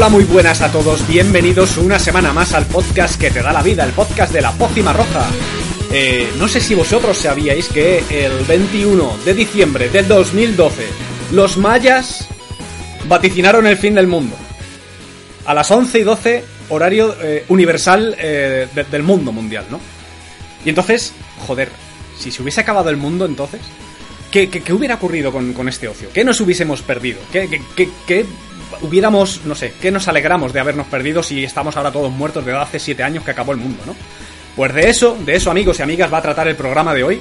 Hola, muy buenas a todos, bienvenidos una semana más al podcast que te da la vida, el podcast de la pócima roja. Eh, no sé si vosotros sabíais que el 21 de diciembre del 2012 los mayas vaticinaron el fin del mundo. A las 11 y 12, horario eh, universal eh, de- del mundo mundial, ¿no? Y entonces, joder, si se hubiese acabado el mundo entonces, ¿qué, qué- hubiera ocurrido con, con este ocio? ¿Qué nos hubiésemos perdido? ¿Qué, qué- qué- qué hubiéramos, no sé, qué nos alegramos de habernos perdido si estamos ahora todos muertos de hace siete años que acabó el mundo, ¿no? Pues de eso, de eso amigos y amigas va a tratar el programa de hoy.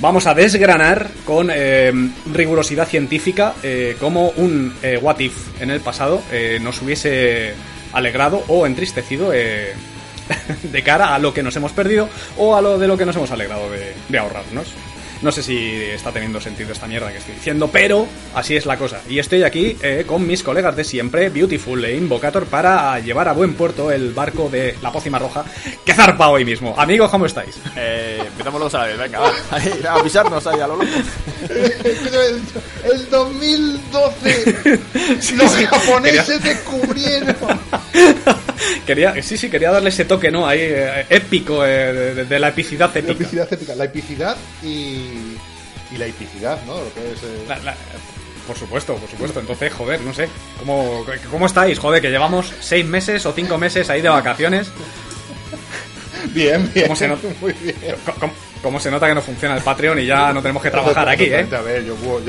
Vamos a desgranar con eh, rigurosidad científica eh, cómo un eh, what if en el pasado eh, nos hubiese alegrado o entristecido de cara a lo que nos hemos perdido o a lo de lo que nos hemos alegrado de ahorrarnos. No sé si está teniendo sentido esta mierda que estoy diciendo, pero así es la cosa. Y estoy aquí eh, con mis colegas de siempre, Beautiful e Invocator, para llevar a buen puerto el barco de la pócima roja que zarpa hoy mismo. Amigos, ¿cómo estáis? Eh, empezamos los a la vez, venga, va. Ahí, a pisarnos ahí a lo loco. El 2012 los japoneses descubrieron. Quería, sí, sí, quería darle ese toque, ¿no? Ahí, eh, épico, eh, de, la epicidad La épica. epicidad épica, la epicidad y, y la epicidad, ¿no? Lo que es, eh, La- la- por supuesto, por supuesto. Entonces, joder, no sé. ¿Cómo, ¿Cómo estáis? Joder, que llevamos seis meses o cinco meses ahí de vacaciones. Bien, bien. ¿Cómo se nota? Muy bien. Co- ¿Cómo, cómo se nota que no funciona el Patreon y ya no tenemos que trabajar aquí, eh? A ver, yo voy.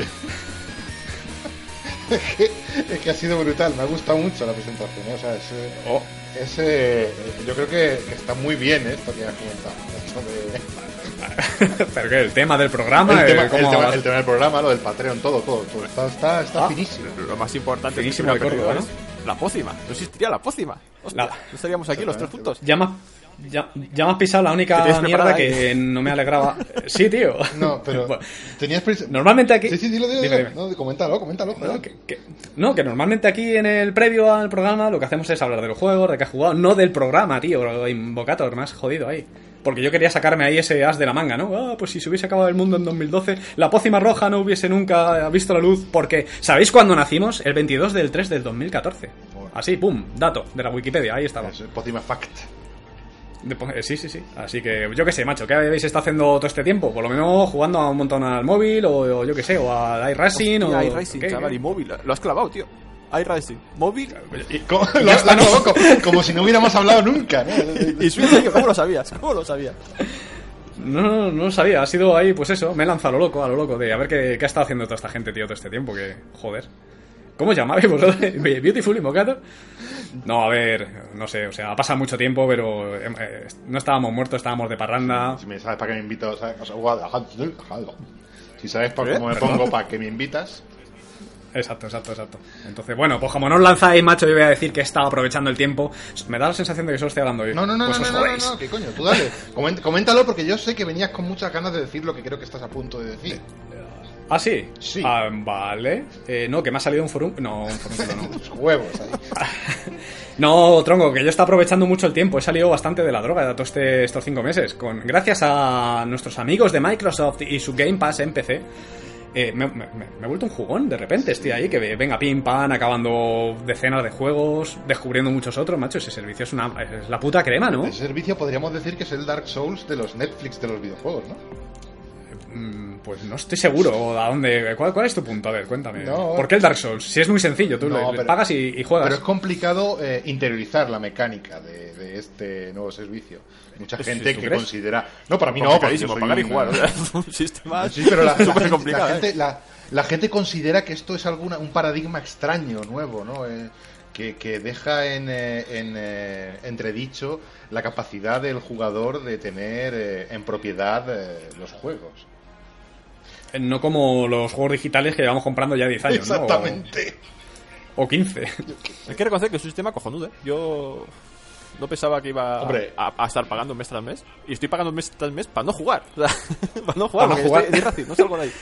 Es que, es que ha sido brutal, me ha gustado mucho la presentación. ¿eh? O sea, es, eh, Oh, es, eh, yo creo que, que está muy bien ¿eh? esto que has comentado. De- pero que el tema del programa, el, eh, tema, el, ¿cómo tema, vas- el tema del programa, lo del Patreon, todo, todo. todo. Está, está, está Ah. finísimo. Lo más importante Finísimo es que de Córdoba, es la pócima. No existiría la pócima. Hostia, La- no estaríamos aquí los tres juntos. has- ya, ya me has pisado la ¿Qué única mierda que no me alegraba. Sí, tío. No, pero Bueno, tenías. Normalmente aquí. Sí, sí, dilo, dilo, Dime. No, coméntalo, coméntalo. No que, que- no, que normalmente aquí en el previo al programa lo que hacemos es hablar de los juegos, de que has jugado, no del programa, tío, Invocator, me has jodido ahí. Porque yo quería sacarme ahí ese as de la manga, ¿no? Ah, pues si se hubiese acabado el mundo en 2012, la pócima roja no hubiese nunca visto la luz, porque ¿sabéis cuándo nacimos? El 22 del 3 del 2014. Así, pum, dato de la Wikipedia, ahí estaba. Es Pócima Fact. Eh, sí, sí, sí. Así que yo qué sé, macho, ¿qué habéis estado haciendo todo este tiempo? Por lo menos jugando a un montón al móvil, o, o yo qué sé, o al iRacing, o... iRacing, ¿qué? chaval, y móvil. Lo has clavado, tío. iRacing, móvil lo has lanzado como, como si no hubiéramos hablado nunca, ¿no? y Switch. tío, ¿Cómo lo sabías? ¿Cómo lo sabías? No, no, no lo sabía, ha sido ahí, pues eso, me he lanzado a lo loco, a lo loco, de a ver qué, qué ha estado haciendo toda esta gente, tío, todo este tiempo, que, joder. ¿Cómo llamáis vosotros? ¿Beautiful Invocator? No, a ver, no sé, o sea, ha pasado mucho tiempo, pero eh, eh, no estábamos muertos, estábamos de parranda. Si me sabes para qué me invitas, ¿sabes? O sea, si sabes para ¿Eh? cómo me pongo, para qué me invitas. Exacto, exacto, exacto. Entonces, bueno, pues como no os lanzáis, macho, yo voy a decir que he estado aprovechando el tiempo. Me da la sensación de que solo estoy hablando yo. No, no, no, Pues no, no, no, no, ¿qué coño? Tú dale. Coméntalo porque yo sé que venías con muchas ganas de decir lo que creo que estás a punto de decir. ¿Ah, sí? Sí. Ah, vale. Eh, no, que me ha salido un forum... No, un forum, no. Huevos ahí. No, tronco, que yo está aprovechando mucho el tiempo. He salido bastante de la droga de todos este- estos cinco meses. Con, gracias a nuestros amigos de Microsoft y su Game Pass en PC. eh, me, me- me- me he vuelto un jugón de repente, estoy ahí, que venga pim pam, acabando decenas de juegos, descubriendo muchos otros, macho, ese servicio es una es la puta crema, ¿no? Ese servicio podríamos decir que es el Dark Souls de los Netflix de los videojuegos, ¿no? Mm, Pues no estoy seguro a dónde. ¿Cuál, cuál es tu punto? A ver, cuéntame. No. ¿Por qué el Dark Souls? Si es muy sencillo, tú No, le- pagas y, y juegas. Pero es complicado eh, interiorizar la mecánica de, de este nuevo servicio. Mucha Es- gente ¿tú que crees? considera. No, para mí no, porque yo Complicadísimo, soy pagar y jugar. un sistema Sí, pero la, la súper gente, complicado. la, ¿eh? gente, la- la gente considera que esto es alguna, un paradigma extraño, nuevo, ¿no? Eh, que, que deja en, eh, en, eh, entredicho la capacidad del jugador de tener eh, en propiedad eh, los juegos. Eh, No como los juegos digitales que llevamos comprando ya 10 años, ¿no? O- Exactamente. O, 15. Hay que reconocer que es un sistema cojonudo. ¿eh? Yo no pensaba que iba Hombre. a, a estar pagando mes tras mes. Y estoy pagando mes tras mes para no jugar. Para no jugar. Para jugar. estoy- estoy Racing, no salgo de ahí.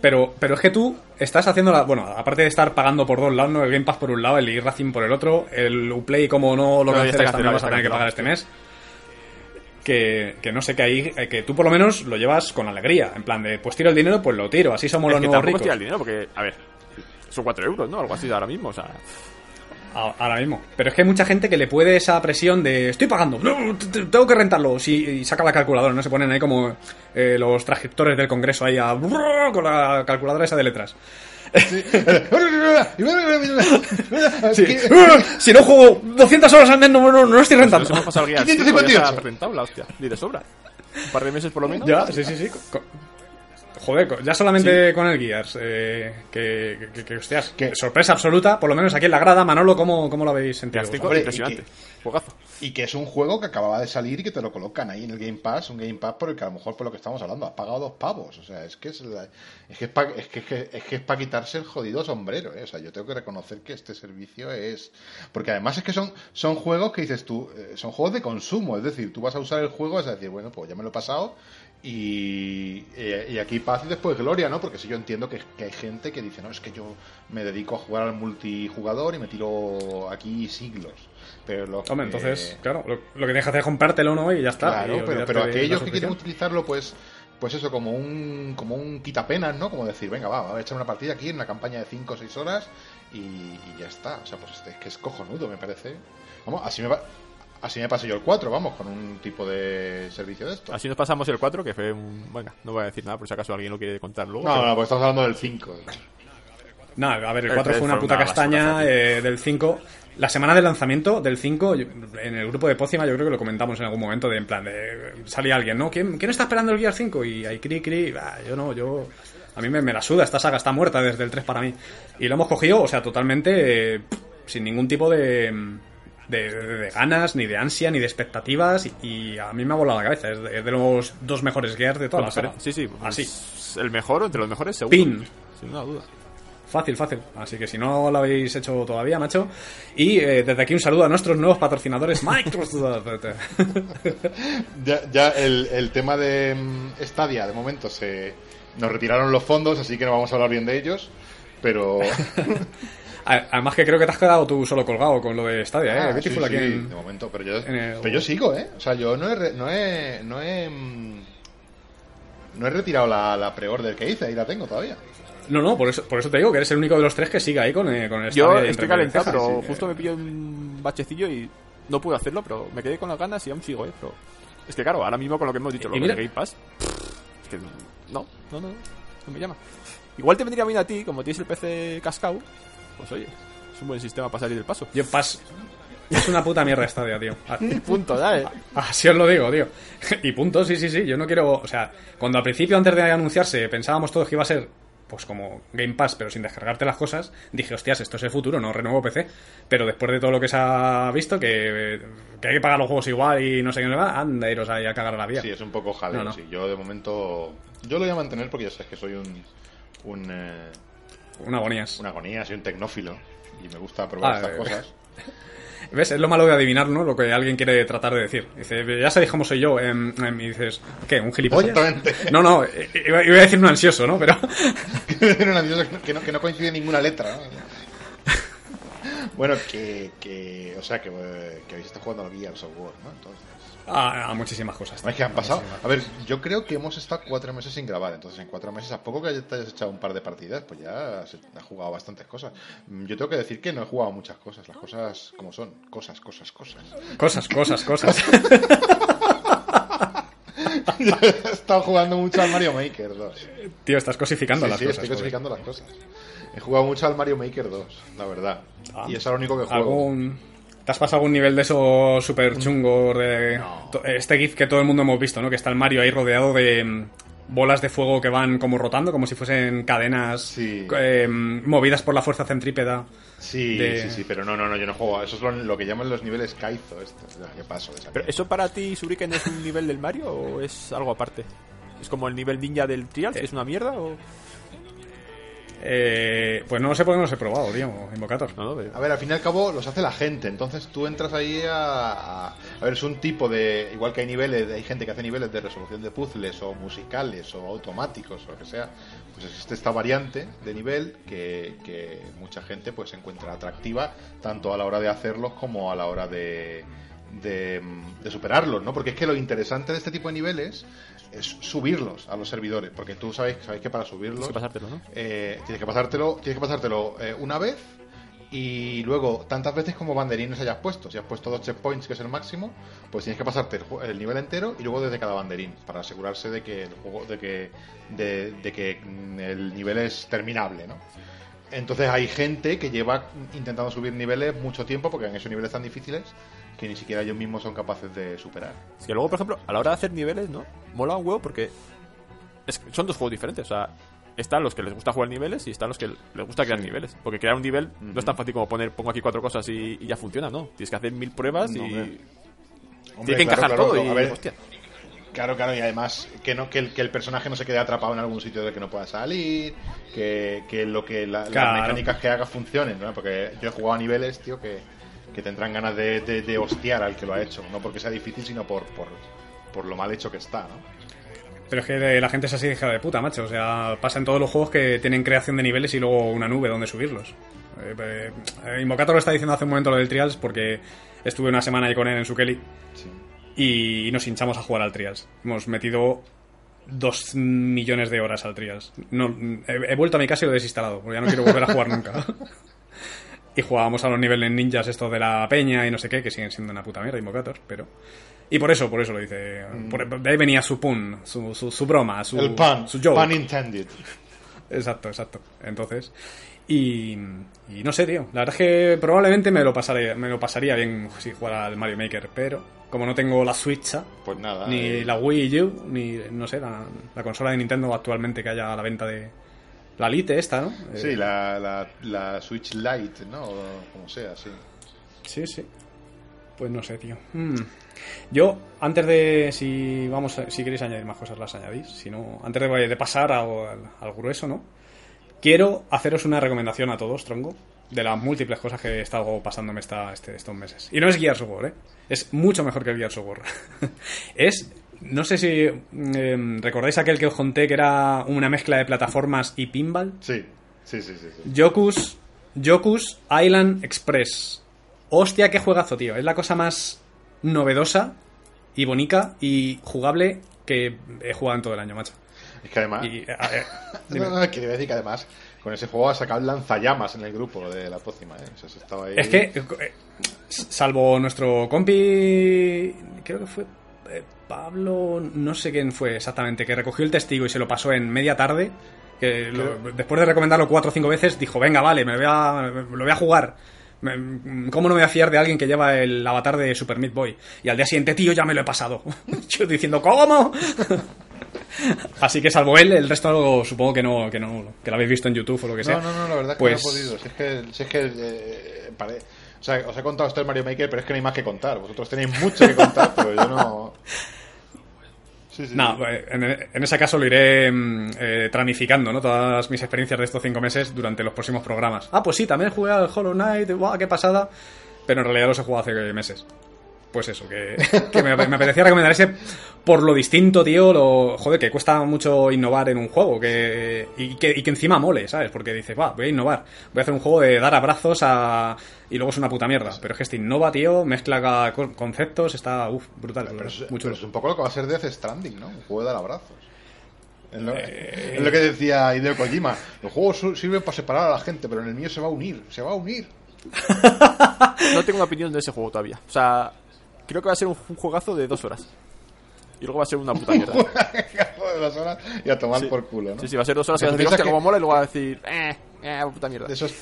Pero, pero es que tú estás haciendo la. Bueno, aparte de estar pagando por dos lados, ¿no? El Game Pass por un lado, el e-Racing por el otro, el Uplay, como no lo canceles, también vas a tener que pagar este mes. Que, que no sé, que ahí. eh, Que tú por lo menos lo llevas con alegría. En plan de, pues tiro el dinero, pues lo tiro. Así somos Es los que nuevos ricos. al dinero porque, a ver, son 4 euros, ¿no? Algo así ahora mismo. O sea, Ahora mismo. Pero es que hay mucha gente que le puede esa presión de estoy pagando, no, tengo que rentarlo. Sí, y saca la calculadora, ¿no? Se ponen ahí como eh, los transcriptores del Congreso ahí a, con la calculadora esa de letras. Sí. si no juego 200 horas al mes, no, no, no lo estoy rentando. nos hemos pasado el guía 558. ya está rentado la hostia. Ni de sobra. Un par de meses por lo menos. Ya, sí, sí, sí. Joder, ya solamente con el Gears, eh, que, que, que, hostias, ¿Qué? sorpresa absoluta, por lo menos aquí en la grada. Manolo, ¿cómo, cómo lo habéis sentido? Gears 5, Hombre, y impresionante. que- Juegazo. Y que es un juego que acababa de salir y que te lo colocan ahí en el Game Pass, un Game Pass por el que a lo mejor por lo que estamos hablando has pagado dos pavos, o sea, es que es la- es que es para es que, es que, es que es pa quitarse el jodido sombrero, ¿eh? o sea, yo tengo que reconocer que este servicio es porque además es que son son juegos que dices tú, eh, son juegos de consumo, es decir, tú vas a usar el juego es decir, bueno, pues ya me lo he pasado y, y aquí paz y después gloria, ¿no? Porque si yo entiendo que, que hay gente que dice, no, es que yo me dedico a jugar al multijugador y me tiro aquí siglos. Pero lo Hombre, que- entonces, claro, lo, lo que tienes que hacer es comprártelo, ¿no? Y ya está. Claro, pero, aquellos que quieren utilizarlo, pues, pues eso, como un, como un quitapenas, ¿no? Como decir, venga, va, voy a echar una partida aquí en una campaña de 5 o 6 horas y, y ya está. O sea, pues es que es cojonudo, me parece. Vamos, así me, así me pasé yo el 4, vamos, con un tipo de servicio de esto. Así nos pasamos el 4, que fue un. Venga, no voy a decir nada por si acaso alguien lo quiere contar luego. No, pero- no, pues estamos hablando del 5. No, a ver, el El 4 tres fue una puta castaña eh, del 5. La semana de lanzamiento del 5, yo- en el grupo de Pócima, yo creo que lo comentamos en algún momento, de en plan, de salía alguien, ¿no? ¿Quién, quién está esperando el Gear 5? Y hay cri, cri, ah, yo no, yo... A mí me, me la suda, esta saga está muerta desde el 3 para mí. Y lo hemos cogido, o sea, totalmente eh, sin ningún tipo de, de, de- de ganas, ni de ansia, ni de expectativas. Y, y a mí me ha volado la cabeza, es de, es de los dos mejores Gears de toda la saga. Sí, sí. pues, Así. El mejor, entre los mejores, seguro. Pin. Sin duda. Fácil, fácil. Así que si no lo habéis hecho todavía, macho. Y eh, desde aquí un saludo a nuestros nuevos patrocinadores, Microsoft. Ya, ya el, el tema de mm, Stadia, de momento, se nos retiraron los fondos, así que no vamos a hablar bien de ellos. Pero. Además que creo que te has quedado tú solo colgado con lo de Stadia, ¿eh? Ah, sí, aquí sí, en- de momento, pero yo, el- pero yo sigo, ¿eh? O sea, yo no he, no he, no he, no he retirado la, la pre-order que hice, ahí la tengo todavía. No, no, por eso, por eso te digo que eres el único de los tres que sigue ahí con, eh, con el Yo estoy calentado, pero justo eh. me pilló un bachecillo y no pude hacerlo, pero me quedé con las ganas y aún sigo, ¿eh? Pero es que claro, ahora mismo con lo que hemos dicho, Y lo mira- de Game Pass, es que no, no, no, no me llama. Igual te vendría bien a ti, como tienes el PC cascado, pues oye, es un buen sistema para salir del paso. Yo pas... Es una puta mierda Stadia, tío. Ah, Punto, ¿sabes? Así os lo digo, tío. Y punto, sí, sí, sí. Yo no quiero. O sea, cuando al principio, antes de anunciarse, pensábamos todos que iba a ser, pues como Game Pass, pero sin descargarte las cosas, dije, hostias, esto es el futuro, no renuevo PC. Pero después de todo lo que se ha visto, que, que hay que pagar los juegos igual y no sé qué, va, anda, iros ahí a cagar a la vida. Sí, es un poco jaleo, No, no. sí. Yo de momento, yo lo voy a mantener porque ya sabes que soy un, un, eh, Una agonías. una agonía, soy un tecnófilo y me gusta probar Ah, estas eh. cosas. ¿Ves? Es lo malo de adivinar, ¿no? Lo que alguien quiere tratar de decir. Dice, ya sabéis cómo soy yo. em, y dices, ¿qué? ¿Un gilipollas? Exactamente. No, no, eh, iba, iba a decir un ansioso, ¿no? Pero. Una ansiosa que no, que no coincide ninguna letra. ¿no? Bueno, que, que, o sea, que, eh, que habéis estado jugando al Gears of War, ¿no? Entonces, A, a muchísimas cosas. es que han A pasado. A ver, yo creo que hemos estado cuatro meses sin grabar, entonces en cuatro meses, a poco que te hayas echado un par de partidas, pues ya has, has jugado bastantes cosas. Mm, Yo tengo que decir que no he jugado muchas cosas, las cosas como son, cosas, cosas, cosas. Cosas, cosas, cosas. he estado jugando mucho al Mario Maker 2. Tío, estás cosificando Sí, las sí, cosas. estoy joder. cosificando las cosas. He jugado mucho al Mario Maker 2, la verdad. Ah. Y es lo único que juego. ¿Algún... ¿Te has pasado algún nivel de esos super chungos de... No. Este GIF que todo el mundo hemos visto, ¿no? Que está el Mario ahí rodeado de mm, bolas de fuego que van como rotando, como si fuesen cadenas Sí. eh, movidas por la fuerza centrípeda. Sí, de- sí, sí, pero no, no, no, yo no juego. Eso es lo, lo que llaman los niveles Kaizo, estos. Ya, ¿Qué paso de esa ¿Pero eso para ti, Shuriken, es un nivel del Mario o es algo aparte? ¿Es como el nivel ninja del Trials, que es una mierda o...? Eh, pues no lo sé porque no los he probado, tío, Invocator. No, no, A ver, al fin y al cabo los hace la gente, entonces tú entras ahí a, a... a ver, es un tipo de... Igual que hay niveles, hay gente que hace niveles de resolución de puzzles o musicales o automáticos o lo que sea, pues existe esta variante de nivel que, que mucha gente pues encuentra atractiva tanto a la hora de hacerlos como a la hora de, de, de superarlos, ¿no? Porque es que lo interesante de este tipo de niveles es subirlos a los servidores, porque tú sabes, sabéis que para subirlos... Tienes que pasártelo, ¿no? Eh, tienes que pasártelo, tienes que pasártelo eh, una vez y luego tantas veces como banderines hayas puesto. Si has puesto dos checkpoints, que es el máximo, pues tienes que pasarte el, el nivel entero y luego desde cada banderín para asegurarse de que el juego, de que, de, de que mm, el nivel es terminable, ¿no? Entonces hay gente que lleva intentando subir niveles mucho tiempo porque han hecho niveles tan difíciles que ni siquiera ellos mismos son capaces de superar. Que luego, por ejemplo, a la hora de hacer niveles, ¿no? Mola un huevo porque es que son dos juegos diferentes. O sea, están los que les gusta jugar niveles y están los que les gusta crear niveles. Porque crear un nivel no es tan fácil como poner, pongo aquí cuatro cosas y, y ya funciona, ¿no? Tienes que hacer mil pruebas No, y hombre. tiene Hombre, que claro, encajar claro, todo. y, a ver, hostia. Claro, claro, y además que no que el, que el personaje no se quede atrapado en algún sitio del que no pueda salir, que, que lo que la- Claro. las mecánicas que haga funcionen, ¿no? Porque yo he jugado a niveles, tío, que, que tendrán ganas de, de, de hostiar al que lo ha hecho, no porque sea difícil, sino por, por, por lo mal hecho que está, ¿no? Pero es que la gente es así de hija de puta, macho. O sea, pasa en todos los juegos que tienen creación de niveles y luego una nube donde subirlos. Eh, eh, Invocator lo está diciendo hace un momento lo del Trials porque estuve una semana ahí con él en su Kelly Sí. y nos hinchamos a jugar al Trials. Hemos metido dos millones de horas al Trials. No, he, he vuelto a mi casa y lo he desinstalado, porque ya no quiero volver a jugar nunca. y jugábamos a los niveles ninjas estos de la peña y no sé qué, que siguen siendo una puta mierda, Invocator, pero... Y por eso, por eso lo dice. Por- de ahí venía su pun, su, su, su broma, su, el pan, su joke. pan intended. Exacto, exacto. Entonces, y, y no sé, tío. La verdad es que probablemente me lo pasaría, me lo pasaría bien si jugara al Mario Maker, pero como no tengo la Switch, Pues nada. ni eh, la Wii U, ni, no sé, la, la consola de Nintendo actualmente que haya a la venta de la Lite esta, ¿no? Eh, Sí, la, la, la Switch Lite, ¿no? O como sea, sí. Sí, sí. Pues no sé, tío. Mm. Yo, antes de. Si vamos a- si queréis añadir más cosas, las añadís. Si no, antes de, de pasar al, al grueso, ¿no? Quiero haceros una recomendación a todos, tronco, de las múltiples cosas que he estado pasándome esta, este, estos meses. Y no es Gears of War, ¿eh? Es mucho mejor que el Gears of War. es. No sé si mm, recordáis aquel que os conté que era una mezcla de plataformas y pinball. Sí, sí, sí, sí. sí. Yokus, Yokus Island Express. Hostia, qué juegazo, tío. Es la cosa más novedosa y bonita y jugable que he jugado en todo el año, macho. Es que además... Y, a ver, dime. No, no, quería decir que además con ese juego ha sacado lanzallamas en el grupo de la pócima, ¿eh? O sea, se estaba ahí... Es que, eh, salvo nuestro compi, creo que fue eh, Pablo, no sé quién fue exactamente, que recogió el testigo y se lo pasó en media tarde, que lo- después de recomendarlo cuatro o cinco veces, dijo, venga, vale, me lo voy a, lo voy a jugar. Me- ¿Cómo no me voy a fiar de alguien que lleva el avatar de Super Meat Boy? Y al día siguiente, tío, ya me lo he pasado. Yo diciendo, ¿cómo? Así que salvo él, el resto supongo que no, que no, que lo habéis visto en YouTube o lo que sea. No, no, no, la verdad es que Pues- no he podido. Si es que, si es que eh, pare- o sea, os he contado esto del Mario Maker, pero es que no hay más que contar. Vosotros tenéis mucho que contar, pero yo no. Sí, sí. No, eh, en, en ese caso lo iré mm, eh, tramificando, ¿no? Todas mis experiencias de estos cinco meses durante los próximos programas. Ah, pues sí, también jugué al Hollow Knight, ¡guau, qué pasada! Pero en realidad los he jugado hace meses. Pues eso, que, que me, me apetecía recomendar ese por lo distinto, tío, lo, joder, que cuesta mucho innovar en un juego, que, y, que, y que encima mole, ¿sabes? Porque dices, va, voy a innovar, voy a hacer un juego de dar abrazos a... y luego es una puta mierda. Pero es que este innova, tío, mezcla co- conceptos, está, uff, brutal, Pero es, muy chulo. pero es un poco lo que va a ser Death Stranding, ¿no? Un juego de dar abrazos. Es lo, Eh, es lo que decía Hideo Kojima. Los juegos sirven para separar a la gente, pero en el mío se va a unir. Se va a unir. No tengo una opinión de ese juego todavía. O sea, creo que va a ser un, un juegazo de dos horas. y luego va a ser una puta mierda. de dos horas y a tomar Sí. por culo, ¿no? Sí, sí, va a ser dos horas que vas a decir, hostia, que- como mola, y luego va a decir, eh, eh, puta mierda. De esos,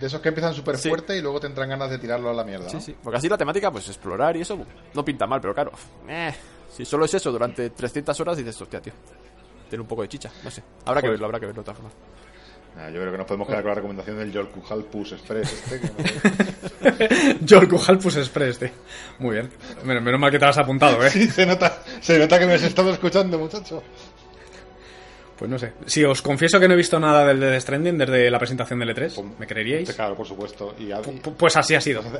de esos que empiezan súper Sí. fuerte y luego tendrán ganas de tirarlo a la mierda, ¿no? Sí, sí. Porque así la temática, pues explorar y eso no pinta mal, pero claro, eh, si solo es eso durante 300 horas, dices, hostia, tío. Tiene un poco de chicha, no sé. Habrá que Joder. verlo, habrá que verlo de todas formas. Ah, yo creo que nos podemos quedar con la recomendación del Yorkujal Pus Express. Este, que no- Yorku Halpus Express, tío. Muy bien. Menos, menos mal que te has apuntado, ¿eh? Sí, se nota, se nota que me has estado escuchando, muchacho. Pues no sé. Si os confieso que no he visto nada del Death Stranding desde la presentación del E3, ¿me creeríais? Claro, por supuesto. Y, Pues así ha sido.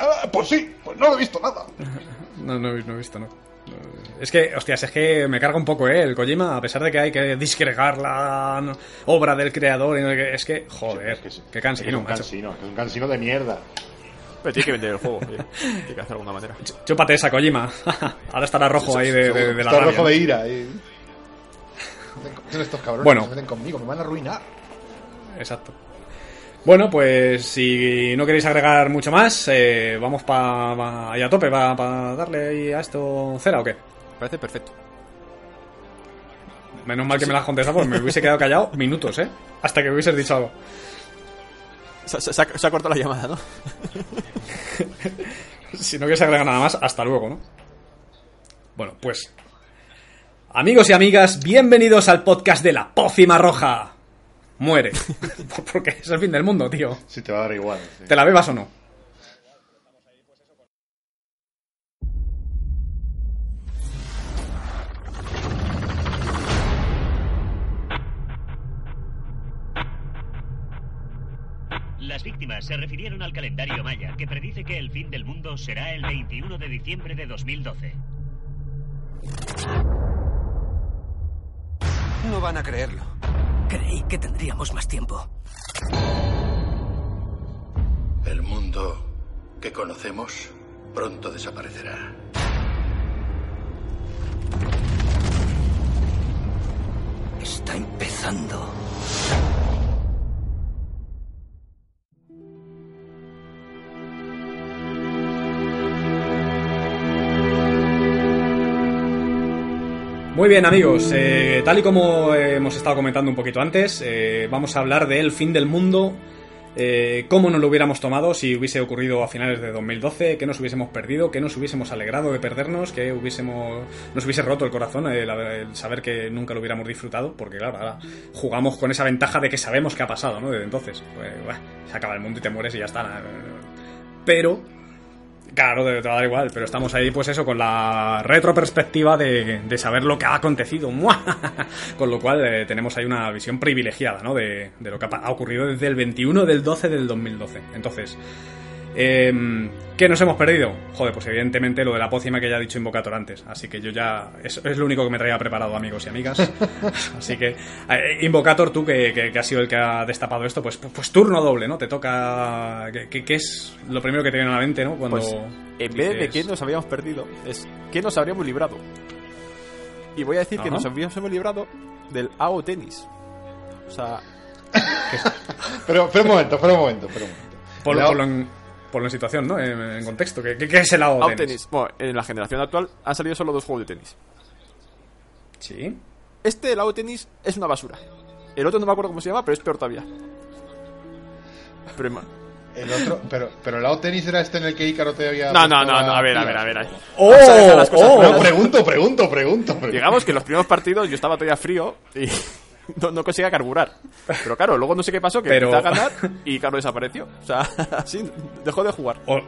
Ah, pues sí, pues no lo he visto nada. No, no, he- no he visto, no. Es que, hostias, es que me carga un poco, ¿eh? El Kojima, a pesar de que hay que disgregar la obra del creador. y no sé qué, Es que, joder, Es que sí. qué Es cansino, un macho. cansino, es un cansino de mierda. Pero tiene que vender el juego, oye. tiene que hacer de alguna manera. Chúpate esa, Kojima. Ahora estará rojo ahí de, de- de la Está rabia, rojo de ira. Y... Son estos cabrones Bueno. que se meten conmigo, me van a arruinar. Exacto. Bueno, pues si no queréis agregar mucho más, eh, vamos para pa, ahí a tope, para darle ahí a esto cera o qué. Parece perfecto. Menos mal que me la has contestado porque me hubiese quedado callado minutos, ¿eh? Hasta que me hubieses dicho algo. Se, se- se ha, se ha cortado la llamada, ¿no? Si no quieres agregar nada más, hasta luego, ¿no? Bueno, pues... Amigos y amigas, bienvenidos al podcast de la pócima roja. Muere. Porque es el fin del mundo, tío. Si te va a dar igual. sí. ¿Te la bebas o no? Las víctimas se refirieron al calendario maya, que predice que el fin del mundo será el 21 de diciembre de 2012. No van a creerlo. Creí que tendríamos más tiempo. El mundo que conocemos pronto desaparecerá. Está empezando. Muy bien amigos, eh, tal y como hemos estado comentando un poquito antes, eh, vamos a hablar del fin del mundo, eh, cómo nos lo hubiéramos tomado si hubiese ocurrido a finales de 2012, que nos hubiésemos perdido, que nos hubiésemos alegrado de perdernos, que hubiésemos, nos hubiese roto el corazón el, saber que nunca lo hubiéramos disfrutado, porque claro, ahora jugamos con esa ventaja de que sabemos qué ha pasado, ¿no? Desde entonces, pues, se acaba el mundo y te mueres y ya está. Pero Claro, te, va a dar igual, pero estamos ahí, pues eso, con la retroperspectiva de, de saber lo que ha acontecido. ¡Mua! Con lo cual eh, tenemos ahí una visión privilegiada, ¿no? De, de lo que ha ocurrido desde el 21 del 12 del 2012. Entonces, em, ¿qué nos hemos perdido? Joder, pues evidentemente lo de la pócima que ya ha dicho Invocator antes. Así que yo ya. Es, es lo único que me traía preparado, amigos y amigas. Así que, eh, Invocator, tú que, que, que has sido el que ha destapado esto, pues, pues, pues turno doble, ¿no? Te toca. ¿Qué, qué- qué es lo primero que te viene a la mente, ¿no? Cuando. Pues en vez de que nos habíamos perdido, es que nos habríamos librado. Y voy a decir que nos habríamos librado del AO tenis. O sea, Pero, pero un momento, pero un momento, pero un momento. En, ponlo en situación, ¿no? En, en contexto. ¿Qué, qué, qué es el AO tenis? tenis. Bueno, en la generación actual han salido solo dos juegos de tenis. Sí. Este, el AO tenis, es una basura. El otro no me acuerdo cómo se llama, pero es peor todavía. Pero El otro, pero, pero el lado tenis era este en el que Ícaro te había. No, no, no, la no, a ver, a ver, a ver. a ver. ¡Oh! Las cosas ¡Oh! No, pregunto, pregunto, pregunto. pregunto. Digamos que los primeros partidos yo estaba todavía frío y no, no conseguía carburar. Pero claro, luego no sé qué pasó, que Pero- empecé a ganar y claro, desapareció. O sea, así dejó de jugar. O,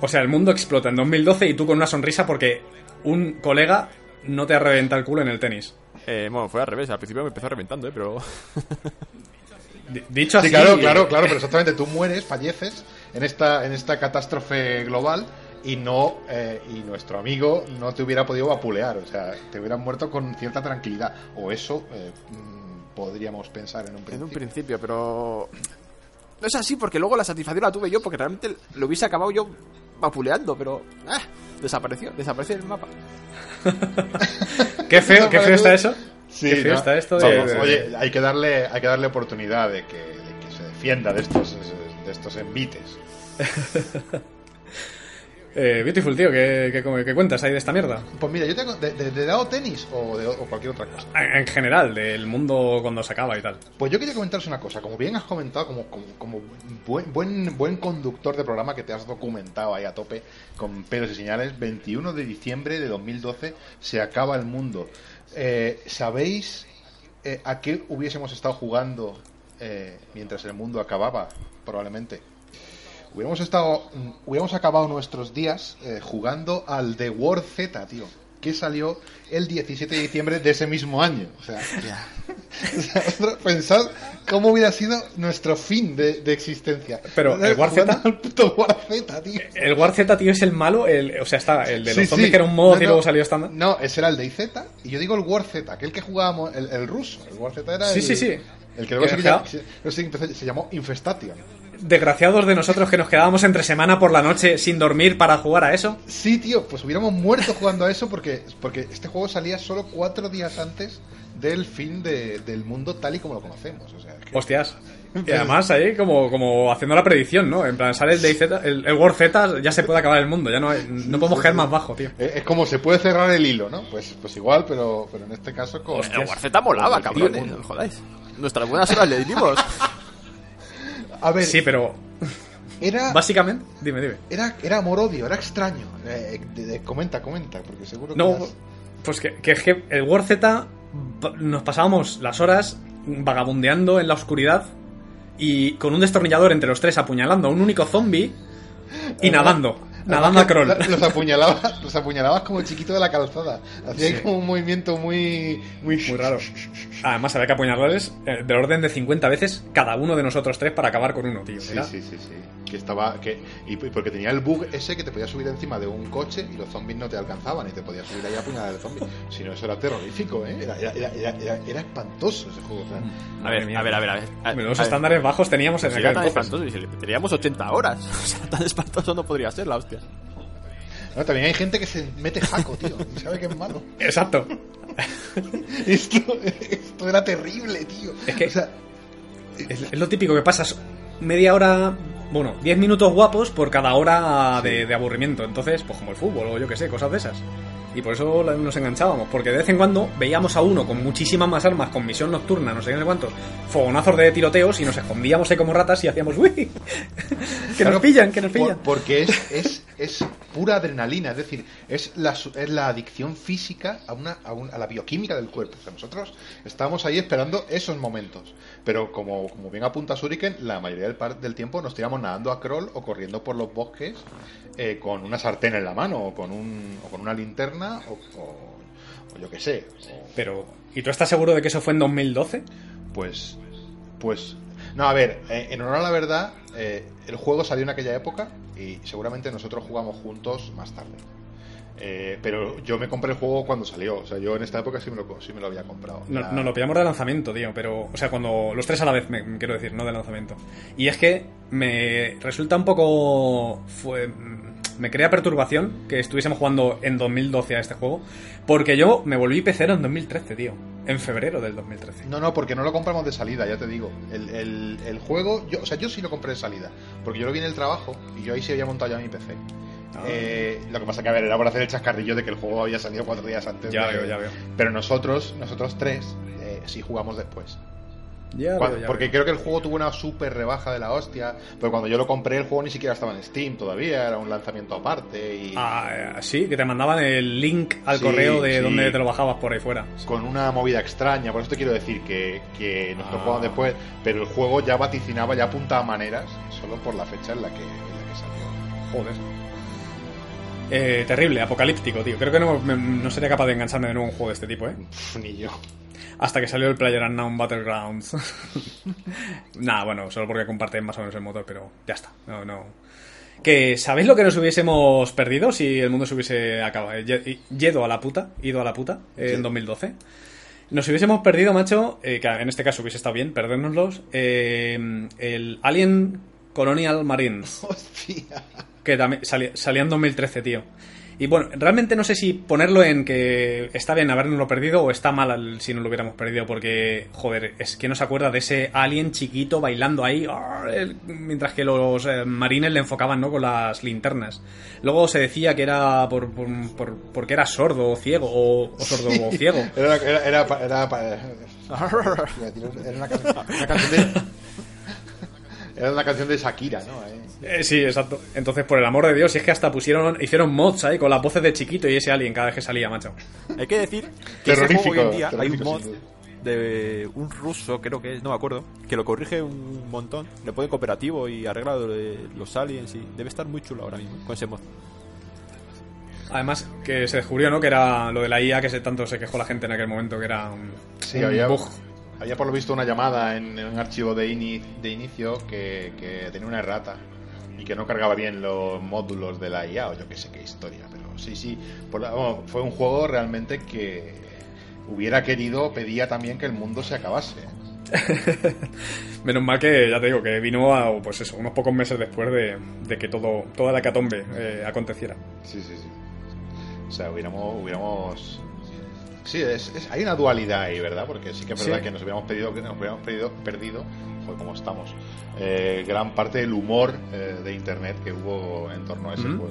o sea, el mundo explota en 2012 y tú con una sonrisa porque un colega no te ha reventado el culo en el tenis. Eh, bueno, fue al revés. Al principio me empezó reventando, ¿eh? Pero... D- Dicho así. Sí, claro, claro, claro, pero exactamente tú mueres, falleces en esta, en esta catástrofe global y no eh, y nuestro amigo no te hubiera podido vapulear, o sea, te hubieran muerto con cierta tranquilidad. O eso eh, mm, podríamos pensar en un En principio. un principio, pero... No es así, porque luego la satisfacción la tuve yo, porque realmente lo hubiese acabado yo vapuleando, pero... ah, desapareció, desapareció del mapa. Qué feo, qué feo está eso. Sí, qué feo ¿no? está esto de. Vamos, de- Oye, hay que darle, hay que darle oportunidad de que, de que se defienda de estos, de estos envites. Eh, Beautiful, tío, ¿qué, qué, qué cuentas ahí de esta mierda? Pues mira, yo tengo. ¿De, de, de dado tenis o de o cualquier otra cosa? En, en general, del mundo cuando se acaba y tal. Pues yo quería comentaros una cosa. Como bien has comentado, como, como, como buen, buen, buen conductor de programa que te has documentado ahí a tope con pelos y señales, 21 de diciembre de 2012 se acaba el mundo. Eh, ¿Sabéis eh, a qué hubiésemos estado jugando eh, mientras el mundo acababa? Probablemente. Hubiéramos estado. Hubiéramos acabado nuestros días eh, jugando al The War Z, tío. Que salió el 17 de diciembre de ese mismo año. O sea, o sea, ostras, pensad cómo hubiera sido nuestro fin de, de existencia. Pero, ¿el War Z? al puto War Z, tío. El War Z, tío, es el malo. El, o sea, está el de los Sí, zombies sí. que era un mod No, y no. luego salió estándar. No, ese era el de IZ. Y yo digo el War Z, aquel que jugábamos, el, el ruso. El War Z era Sí, el. sí, sí. El que luego se, se llamó Infestation. Desgraciados de nosotros que nos quedábamos entre semana por la noche sin dormir para jugar a eso. Sí, tío, pues hubiéramos muerto jugando a eso porque, porque este juego salía solo cuatro días antes del fin de- del mundo tal y como lo conocemos. O sea, que- Hostias. Y además ahí como, como haciendo la predicción, ¿no? En plan, sale el DayZ, el, el War Z, ya se puede acabar el mundo, ya no, hay- no podemos caer más bajo, tío. es es como se puede cerrar el hilo, ¿no? Pues, pues igual, pero, pero en este caso con... El molaba, Con el fin del cabrones, no jodáis. Nuestras buenas horas le dimos. A ver, Sí, pero era, básicamente, dime, dime. era, era amor-odio, era extraño. Eh, de- de- comenta, comenta, porque seguro que... No, las- pues que, que es que el War Z nos pasábamos las horas vagabundeando en la oscuridad y con un destornillador entre los tres apuñalando a un único zombie y nadando, nadando a crawl. Los apuñalabas, los apuñalabas como el chiquito de la calzada. Hacía Sí. como un movimiento muy... Muy, Muy raro. Además, había que apuñalarles eh, del orden de 50 veces cada uno de nosotros tres para acabar con uno, tío. Sí, sí, sí, sí. Que estaba. Que, y porque tenía el bug ese que te podías subir encima de un coche y los zombies no te alcanzaban y te podías subir ahí a apuñalar al zombie. Si no, eso era terrorífico, ¿eh? Era, era, era, era, era- era espantoso ese juego. o sea. A ver, mía. a ver, a ver, a ver. A- Los a ver. estándares bajos teníamos en Si era tan espantoso, teníamos 80 horas. O sea, tan espantoso no podría ser la hostia. No, también hay gente que se mete jaco, tío. Y sabe que es malo. Exacto. Esto, esto era terrible, tío. Es que- O sea, Es, es lo típico que pasas media hora, bueno, 10 minutos guapos por cada hora de, de aburrimiento. Entonces, pues como el fútbol o yo que sé, cosas de esas. Y por eso nos enganchábamos, porque de vez en cuando veíamos a uno con muchísimas más armas, con misión nocturna, no sé qué, no sé cuántos, fogonazos de tiroteos y nos escondíamos ahí como ratas y hacíamos ¡Uy! que Claro, nos pillan, que nos por- pillan. porque es, es, es pura adrenalina, es decir, es la, es la adicción física a, una, a, un- a la bioquímica del cuerpo. O sea, nosotros estábamos ahí esperando esos momentos. Pero como, como bien apunta Suriken, la mayoría del, par- del tiempo nos tiramos nadando a crawl o corriendo por los bosques eh, con una sartén en la mano o con, un, o con una linterna o, o- o yo qué sé. Pero, ¿y tú estás seguro de que eso fue en 2012? pues, pues, no, a ver, eh, en honor a la verdad, eh, el juego salió en aquella época y seguramente nosotros jugamos juntos más tarde. Eh, pero yo me compré el juego cuando salió, o sea, yo en esta época sí me lo, sí me lo había comprado. No, lo pillamos de lanzamiento, tío, pero, o sea, cuando los tres a la vez, me, me quiero decir, no de lanzamiento. Y es que me resulta un poco. Fue, me crea perturbación que estuviésemos jugando en 2012 a este juego, porque yo me volví pecero en 2013, tío, en febrero del 2013. No, no, porque no lo compramos de salida, ya te digo. El, el- el juego, yo, o sea, yo sí lo compré de salida, porque yo lo vi en el trabajo y yo ahí sí había montado ya mi PC. Ah. Eh, lo que pasa que, a ver, era por hacer el chascarrillo de que el juego había salido cuatro días antes. Ya de- veo, ya veo. Pero nosotros, nosotros tres, eh, sí jugamos después. Ya Cuando- veo, ya porque creo que el juego tuvo una super rebaja de la hostia. Pero cuando yo lo compré, el juego ni siquiera estaba en Steam todavía, era un lanzamiento aparte. Y Ah, eh, sí, que te mandaban el link al Sí, correo de sí. donde te lo bajabas por ahí fuera. con una movida extraña. Por eso te quiero decir que, que nosotros Ah. jugamos después. Pero el juego ya vaticinaba, ya apuntaba maneras, solo por la fecha en la que, en la que salió. Joder. Eh, terrible, apocalíptico, tío. Creo que no, me- no sería capaz de engancharme de nuevo a un juego de este tipo, ¿eh? Pff, ni yo. Hasta que salió el PlayerUnknown Battlegrounds. Nada, bueno, solo porque comparten más o menos el motor, pero ya está. No, no. Que, ¿sabéis lo que nos hubiésemos perdido si el mundo se hubiese acabado? ye- Yedo a la puta, ido a la puta, eh, en Sí. 2012. Nos hubiésemos perdido, macho, eh, que en este caso hubiese estado bien perdérnoslos, eh, el Alien Colonial Marines Hostia. que también salía, salía en 2013, tío. Y bueno, realmente no sé si ponerlo en que está bien habernoslo perdido o está mal al- si no lo hubiéramos perdido, porque, joder, es que no se acuerda de ese alien chiquito bailando ahí, el- mientras que los eh, marines le enfocaban, ¿no? Con las linternas. Luego se decía que era por, por- por- porque era sordo o ciego, o, o sordo o ciego. Era, era, era, era, era una, una canción de. Era una canción de Shakira, ¿no? Eh, sí, exacto. Entonces, por el amor de Dios, si es que hasta pusieron, hicieron mods ahí con las voces de chiquito y ese alien cada vez que salía, macho. Hay que decir que ese juego hoy en día hay un mod de un ruso, creo que es, no me acuerdo, que lo corrige un montón, le pone cooperativo y arregla los aliens y debe estar muy chulo ahora mismo con ese mod. Además, que se descubrió, ¿no? Que era lo de la IA que se, tanto se quejó la gente en aquel momento, que era un, Sí, un había, bug. Había por lo visto una llamada en, en un archivo de, ini- de inicio que, que tenía una errata y que no cargaba bien los módulos de la IA o yo que sé qué historia. Pero sí, sí, por la- vamos, fue un juego realmente que hubiera querido, pedía también que el mundo se acabase. Menos mal que, ya te digo, que vino a, pues eso, unos pocos meses después de, de que todo, toda la hecatombe eh, aconteciera. Sí, sí, sí. O sea, hubiéramos... hubiéramos... Sí, es, es- hay una dualidad ahí, ¿verdad? Porque sí que es verdad Sí. que nos hubiéramos pedido, que nos hubiéramos perdido, perdido joder, como estamos, eh, gran parte del humor eh, de Internet que hubo en torno a ese juego.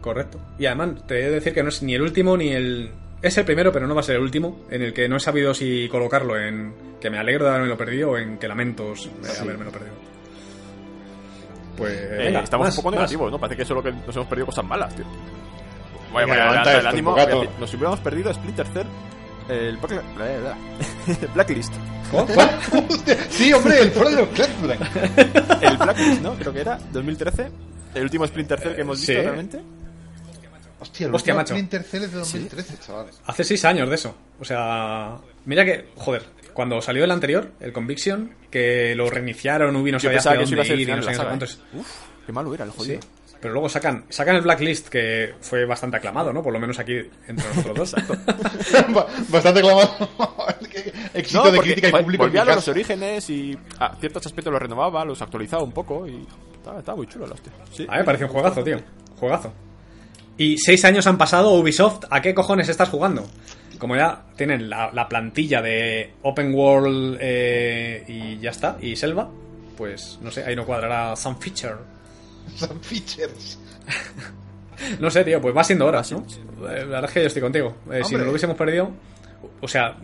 Correcto. Y además, te he de decir que no es ni el último ni el... Es el primero, pero no va a ser el último, en el que no he sabido si colocarlo en que me alegro de haberme lo perdido o en que lamentos de haberme lo perdido. Pues Eh, venga, estamos más, un poco más. negativos, ¿no? Parece que solo que nos hemos perdido cosas malas, tío. Vaya, vaya, el ánimo, nos hubiéramos perdido Splinter Cell, el Black- Blacklist. Hostia, sí, hombre, el foro de los. El Blacklist, ¿no? Creo que era 2013. El último Splinter Cell que hemos visto sí. realmente. Hostia, el Hostia, último macho. Splinter Cell es de 2013, chaval. Hace seis años de eso. O sea, mira que, joder, cuando salió el anterior, el Conviction, que lo reiniciaron, Ubi no Yo sabía pensaba hacia que eso iba a ir y no sé cuántos. ¿eh? Uf, qué malo era el Sí. Pero luego sacan, sacan el Blacklist, que fue bastante aclamado, ¿no? Por lo menos aquí entre nosotros dos. Ba- Bastante clamado. Éxito No, de crítica y público. volvía a los orígenes y a ciertos aspectos los renovaba, los actualizaba un poco y estaba, estaba muy chulo la hostia. Sí. A mí me pareció un juegazo, tío. Juegazo. Y seis años han pasado, Ubisoft, ¿a qué cojones estás jugando? Como ya tienen la, la plantilla de Open World eh, y ya está, y Selva, pues no sé, ahí no cuadrará some feature. Son features. No sé, tío, pues va siendo hora, ¿no? Eh, La verdad es que yo estoy contigo. Eh, si no lo hubiésemos perdido, o sea,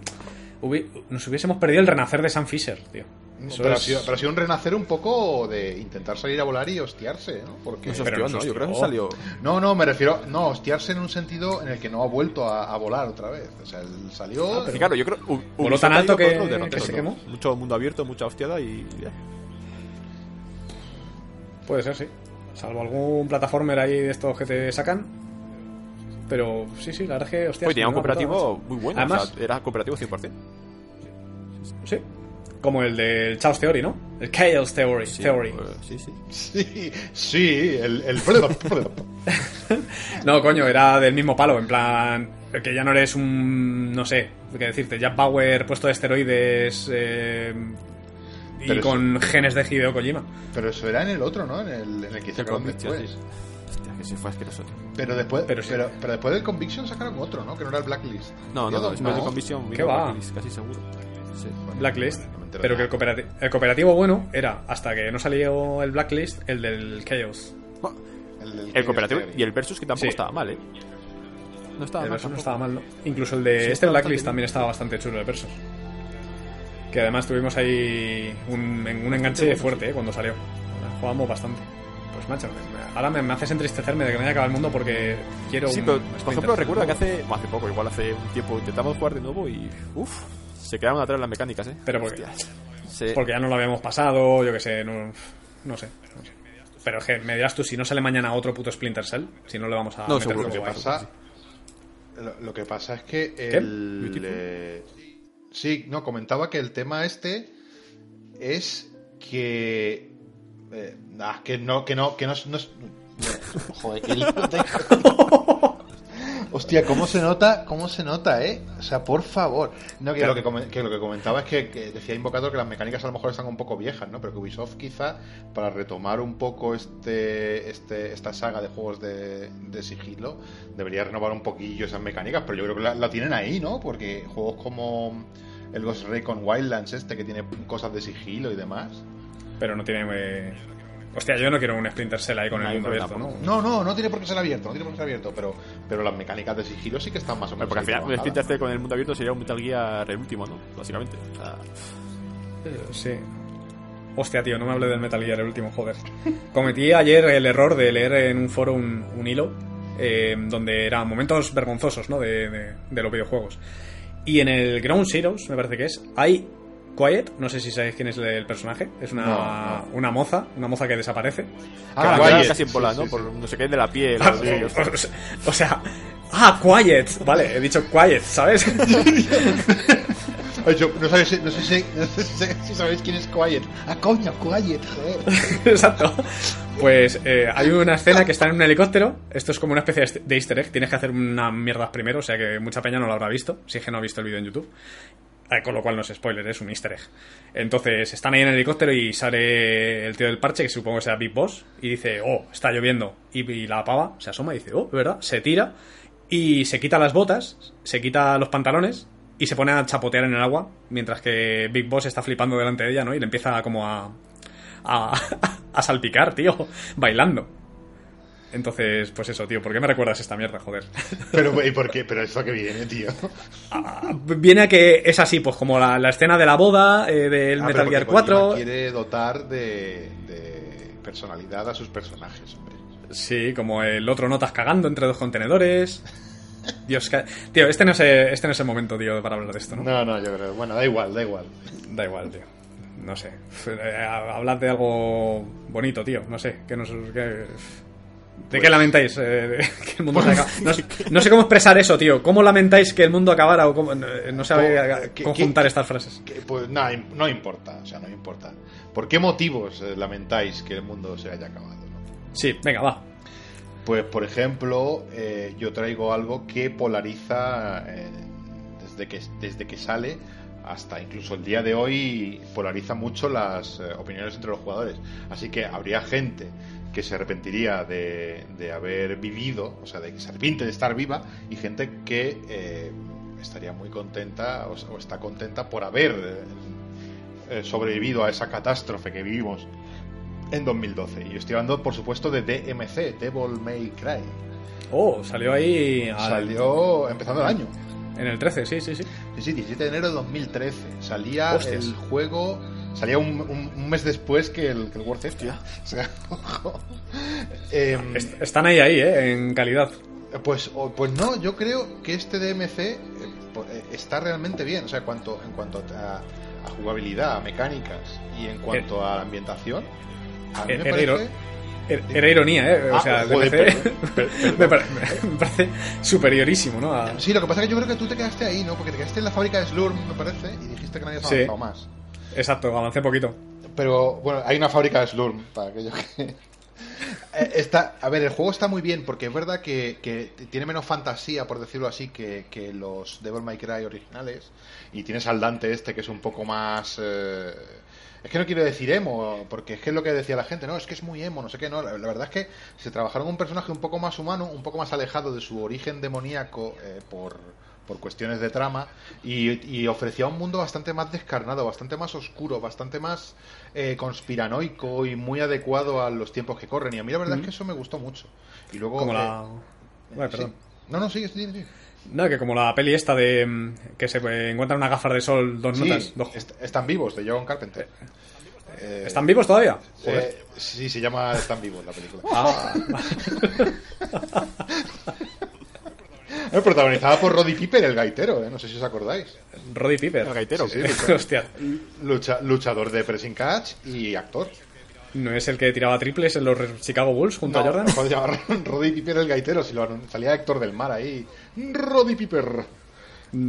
hubi- nos hubiésemos perdido el renacer de Sam Fisher, tío. Eso Pero, ha sido, pero ha sido un renacer un poco de intentar salir a volar y hostiarse, ¿no? Porque... No Pero no ¿no? Yo creo que hostió. salió. No, no, me refiero. No, hostiarse en un sentido en el que no ha vuelto a, a volar otra vez. O sea, él salió. Y claro, yo creo. Voló tan alto que- que se. Mucho mundo abierto, mucha hostiada y. ya. Puede ser, sí. Salvo algún plataformer ahí de estos que te sacan. Pero sí, sí, la verdad es que, hostia. Oye, tenía un cooperativo muy bueno. Además- o sea, era cooperativo 100%. Sí. Como el del Chaos Theory, ¿no? El Chaos Theory. Sí, Theory. pues, sí, sí. Sí, sí, el. el... No, coño, era del mismo palo, en plan. Que ya no eres un. No sé, qué decirte. Ya Power puesto de esteroides. eh, y con genes de Hideo Kojima. Pero eso era en el otro, ¿no? En el, en el que Conviction, después. Hostia, que sí fue asqueroso, tío. Pero después, Pero pero, sí. pero, después del Conviction sacaron otro, ¿no? Que no era el Blacklist. No, no, no, después de más. Conviction ¿Qué vino va? Blacklist, casi seguro. Sí. Blacklist. no Pero que el cooperativo, el cooperativo bueno era, hasta que no salió el Blacklist, el del Chaos. El, del El cooperativo Chaos y el Versus que tampoco Sí. estaba mal, ¿eh? No estaba El mal. Versus no estaba mal, ¿no? Incluso el de Sí, este Blacklist también estaba bastante chulo, el Versus. Que además tuvimos ahí un, en un enganche fuerte, ¿eh? Cuando salió. Jugábamos bastante. Pues macho, ahora me, me haces entristecerme de que me haya acabado el mundo porque quiero Sí, un pero por ejemplo Cell recuerda que hace, bueno, hace poco, igual hace un tiempo, intentamos jugar de nuevo y uff, se quedaron atrás las mecánicas, eh. Pero porque- Porque ya no lo habíamos pasado, yo que sé, no, no sé. no sé. Pero es que me dirás tú, si no sale mañana otro puto Splinter Cell, si no le vamos a No, meter seguro que pasa, lo, lo que pasa es que el, eh, sí, no comentaba que el tema este es que eh, ah, que no que no que no, es- no es- joder tengo. Hostia, ¿cómo se nota? ¿Cómo se nota, eh? O sea, por favor. No, que, lo, que, comentaba es que, decía Invocador que las mecánicas a lo mejor están un poco viejas, ¿no? Pero que Ubisoft quizá, para retomar un poco este, este esta saga de juegos de, sigilo, debería renovar un poquillo esas mecánicas, pero yo creo que la, la tienen ahí, ¿no? Porque juegos como el Ghost Recon Wildlands este, que tiene cosas de sigilo y demás. Pero no tiene. eh, Hostia, yo no quiero un Splinter Cell ahí con No, el mundo abierto, ¿no? No, no, no tiene por qué ser abierto, no tiene por qué ser abierto, pero, pero las mecánicas de sigilo sí que están más o menos. porque al final un. Splinter Cell con el mundo abierto sería un Metal Gear el último, ¿no? Básicamente. O sea, Sí. Hostia, tío, no me hable del Metal Gear, el último, joder. Cometí ayer el error de leer en un foro un, un hilo eh, donde eran momentos vergonzosos, ¿no? De, de- de los videojuegos. Y en el Ground Zeroes, me parece que es, hay Quiet, no sé si sabéis quién es el personaje, es una, No, no. una moza, una moza que desaparece. Ah, que Quiet, casi en bola, sí, ¿no? sí, Por sí. no sé qué de la piel. Ah, o o sea. ah, Quiet, vale, he dicho Quiet, ¿sabes? Yo no, sabéis, no sé, si, no sé si sabéis quién es Quiet. Ah, coño, Quiet, joder. Exacto. Pues eh, hay una escena que está en un helicóptero. Esto es como una especie de easter egg. Tienes que hacer una mierda primero, o sea que mucha peña no lo habrá visto. Si es que no ha visto el vídeo en YouTube. Eh, Con lo cual no es spoiler, es un easter egg. Entonces están ahí en el helicóptero y sale el tío del parche, que supongo que sea Big Boss, y dice, oh, está lloviendo. Y, y la pava se asoma y dice, oh, ¿verdad? Se tira y se quita las botas, se quita los pantalones y se pone a chapotear en el agua, mientras que Big Boss está flipando delante de ella, ¿no? Y le empieza como a, a, a salpicar, tío, bailando. Entonces, pues eso, tío, ¿por qué me recuerdas esta mierda, joder? Pero, ¿y por qué? Pero esto que viene, tío. Ah, Viene a que es así, pues como la, la escena de la boda eh, del Ah, Metal Gear porque 4. Kojima quiere dotar de, de personalidad a sus personajes, hombre. Sí, como el otro notas cagando entre dos contenedores. Dios, ca- tío, este no, es, el- este no es el momento, tío, para hablar de esto, ¿no? No, no, yo creo. Bueno, da igual, da igual. Da igual, tío. No sé. Eh, Hablad de algo bonito, tío. No sé. Que nos, que- ¿De qué lamentáis? eh, que el mundo se acaba- no, sé- no sé cómo expresar eso, tío. ¿Cómo lamentáis que el mundo acabara? O cómo- no, no sé ¿Qué- conjuntar qué- estas frases. Pues nada, no importa, o sea, no importa. ¿Por qué motivos eh, lamentáis que el mundo se haya acabado? no? Sí, venga, va. Pues, por ejemplo, eh, yo traigo algo que polariza eh, desde, que, desde que sale hasta incluso el día de hoy, polariza mucho las eh, opiniones entre los jugadores. Así que habría gente que se arrepentiría de, de haber vivido, o sea, de que se arrepiente de estar viva, y gente que eh, estaría muy contenta o, o está contenta por haber eh, eh, sobrevivido a esa catástrofe que vivimos en 2012. Y estoy hablando, por supuesto, de DMC, Devil May Cry. Oh, salió ahí. al- Salió empezando el año. En el 13, sí, sí, sí. Sí, sí, 17 de enero de 2013. Salía Hostias. el juego. Salía un, un- un mes después que el, que el World Theft. O sea, ojo. Em, Est- Están ahí, ahí, eh, en calidad. Pues, o- pues no, yo creo que este DMC eh, eh, está realmente bien. O sea, en cuanto, en cuanto a, a jugabilidad, a mecánicas y en cuanto a ambientación. A mí Eh, me era parece. ironía, ¿eh? O Ah, sea, joder, DMC perdón, me, parece superiorísimo, ¿no? A- Sí, lo que pasa es que yo creo que tú te quedaste ahí, ¿no? Porque te quedaste en la fábrica de Slurm, me parece, y dijiste que no habías Sí. avanzado más. Exacto, avancé poquito. Pero bueno, hay una fábrica de Slurm, para aquellos que. Eh, Está, a ver, el juego está muy bien porque es verdad que, que tiene menos fantasía, por decirlo así, que, que los Devil May Cry originales. Y tienes al Dante este que es un poco más. eh, es que no quiero decir emo, porque es que es lo que decía la gente, no, es que es muy emo, no sé qué, no. La, la verdad es que se trabajaron un personaje un poco más humano, un poco más alejado de su origen demoníaco eh, por, por cuestiones de trama y, y ofrecía un mundo bastante más descarnado, bastante más oscuro, bastante más eh, conspiranoico y muy adecuado a los tiempos que corren. Y a mí la verdad es que eso me gustó mucho. Y luego... Como eh, la... Bueno, sí. perdón. No, no, sigue, sigue, sigue. No, que como la peli esta de mm, que se eh, encuentran unas gafas de sol, dos Sí, notas, dos... est- están vivos, de John Carpenter. Eh, ¿Están vivos todavía? Eh, sí, se llama Están vivos la película. Ah, Protagonizada por Roddy Piper, el gaitero, eh, no sé si os acordáis. Roddy Piper. El gaitero. Sí, sí, Hostia, Lucha- luchador de pressing catch y actor. ¿no es el que tiraba triples en los Chicago Bulls junto a No, Jordan? llama Roddy Piper el gaitero, si lo salía Héctor del Mar ahí. Roddy Piper.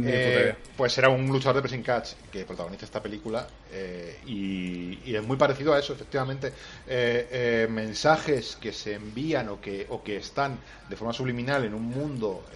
Eh, pues era un luchador de pressing catch que protagoniza esta película eh, y, y es muy parecido a eso, efectivamente. Eh, mensajes que se envían o que, o que están de forma subliminal en un mundo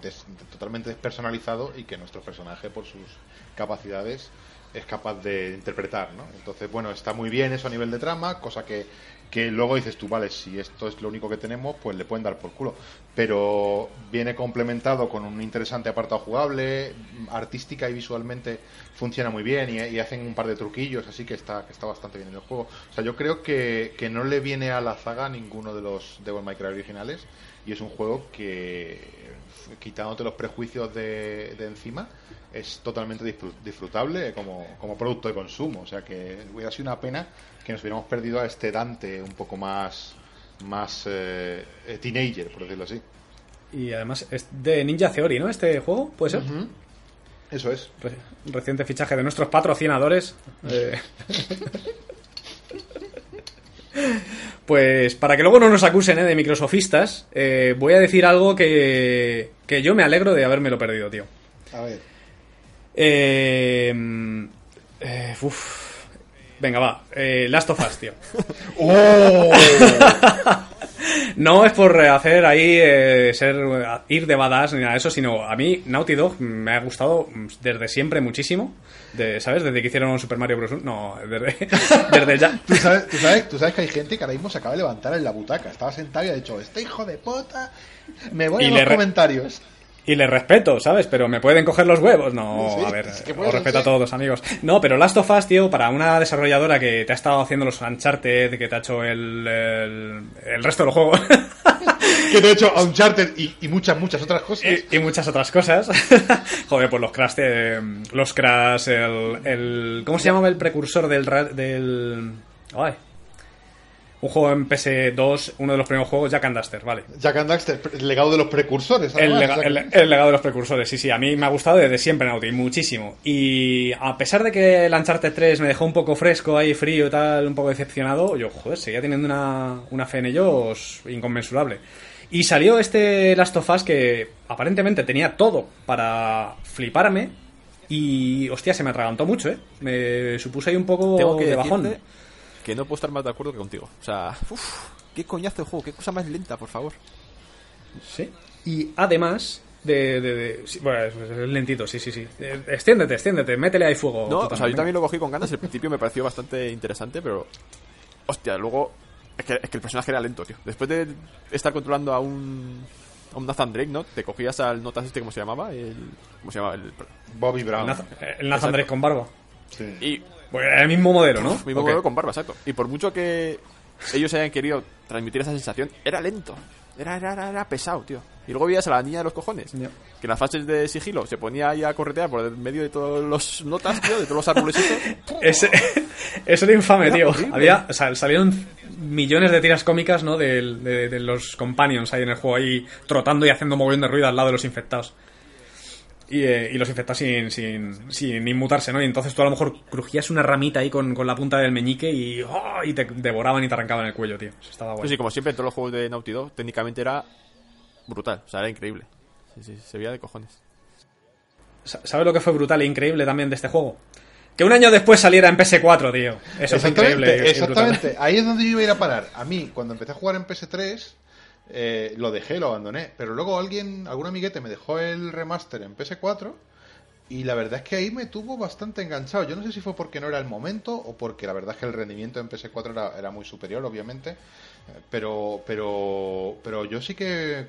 des- totalmente despersonalizado y que nuestro personaje, por sus capacidades, es capaz de interpretar, ¿no? Entonces, bueno, está muy bien eso a nivel de trama, cosa que, que luego dices tú, vale, si esto es lo único que tenemos, pues le pueden dar por culo. Pero viene complementado con un interesante apartado jugable, artística y visualmente funciona muy bien y, hacen un par de truquillos, así que está, que está bastante bien en el juego. O sea, yo creo que, que no le viene a la zaga ninguno de los Devil May Cry originales y es un juego que, quitándote los prejuicios de, de encima, es totalmente disfrut- disfrutable como, como producto de consumo. O sea que hubiera sido una pena que nos hubiéramos perdido a este Dante un poco más, más eh, eh, teenager, por decirlo así. Y además es de Ninja Theory, ¿no? Este juego, ¿puede ser? Eso es. Re- reciente fichaje de nuestros patrocinadores. Eh, Pues para que luego no nos acusen ¿eh? de microsofistas, eh, voy a decir algo que, que yo me alegro de habérmelo perdido, tío. A ver. Eh, eh, uf. Venga, va. Eh, Last of Us, tío. ¡Oh! No es por hacer ahí eh, ser ir de badass ni nada de eso, sino a mí Naughty Dog me ha gustado desde siempre muchísimo. De, ¿Sabes? Desde que hicieron Super Mario Bros. No, desde, desde ya. ¿Tú sabes, tú, sabes, tú sabes que hay gente que ahora mismo se acaba de levantar en la butaca. Estaba sentado y ha dicho, este hijo de puta, me voy Y a los re- comentarios. Y les respeto, ¿sabes? Pero me pueden coger los huevos. No, Sí, a ver, es que os puede respeto a todos, amigos. No, pero Last of Us, tío, para una desarrolladora que te ha estado haciendo los Uncharted, que te ha hecho el, el, el resto del juego. Que te he hecho Uncharted y, y muchas, muchas otras cosas. y, y muchas otras cosas. Joder, pues los Crash, eh, los Crash, el, el- ¿Cómo se llamaba el precursor del... del ay. Un juego en PS2, uno de los primeros juegos, Jack and Daxter, vale. Jack and Daxter, el legado de los precursores. El, además, lega- el- que- el legado de los precursores, sí, sí. A mí me ha gustado desde siempre Naughty, muchísimo. Y a pesar de que el Uncharted 3 me dejó un poco fresco, ahí frío y tal, un poco decepcionado, yo, joder, seguía teniendo una, una fe en ellos inconmensurable. Y salió este Last of Us que aparentemente tenía todo para fliparme. Y, hostia, se me atragantó mucho, ¿eh? Me supuse ahí un poco Tengo que de bajón. decirte que no puedo estar más de acuerdo que contigo. O sea, uff, qué coñazo de juego, qué cosa más lenta, por favor. Sí. Y además de... de- de- sí, bueno, es, es lentito, sí, sí, sí. Eh, Extiéndete, extiéndete, métele ahí fuego. No, o sea, yo también lo cogí con ganas. El principio me pareció bastante interesante, pero. Hostia, luego. Es que, es que el personaje era lento, tío. Después de estar controlando a un. A un Nathan Drake, ¿no? Te cogías al Notas este, ¿cómo se llamaba? El, ¿Cómo se llamaba? El, Bobby El Brown. Nathan, el Nathan Drake con barba. Sí. y. Pues era el mismo modelo, ¿no? Mismo modelo con barba, exacto. Y por mucho que ellos hayan querido transmitir esa sensación, era lento. Era, era, era, era pesado, tío. Y luego veías a la niña de los cojones. Que en las fases de sigilo se ponía ahí a corretear por el medio de todos los notas, tío, de todos los árboles. Ese, eso era infame, Era tío. horrible. Había, o sea, salieron millones de tiras cómicas, ¿no? De los companions ahí en el juego, ahí trotando y haciendo mogollón de ruido al lado de los infectados. Y, eh, y los infectados sin, sin, sin inmutarse, ¿no? Y entonces tú a lo mejor crujías una ramita ahí con, con la punta del meñique y, ¡oh! y te devoraban y te arrancaban el cuello, tío. Eso estaba Pues bueno. sí, como siempre, en todos los juegos de Naughty Dog, técnicamente era brutal. O sea, era increíble. Sí, sí, se veía de cojones. Sa- ¿Sabes lo que fue brutal e increíble también de este juego? Que un año después saliera en PS4, tío. Eso fue increíble. Exactamente. Ahí es donde yo iba a ir a parar. A mí, cuando empecé a jugar en PS3, eh, lo dejé, lo abandoné. Pero luego alguien, algún amiguete me dejó el remaster en PS4 y la verdad es que ahí me tuvo bastante enganchado. Yo no sé si fue porque no era el momento o porque la verdad es que el rendimiento en PS4 era, era muy superior, obviamente. Eh, Pero, pero, pero yo sí que,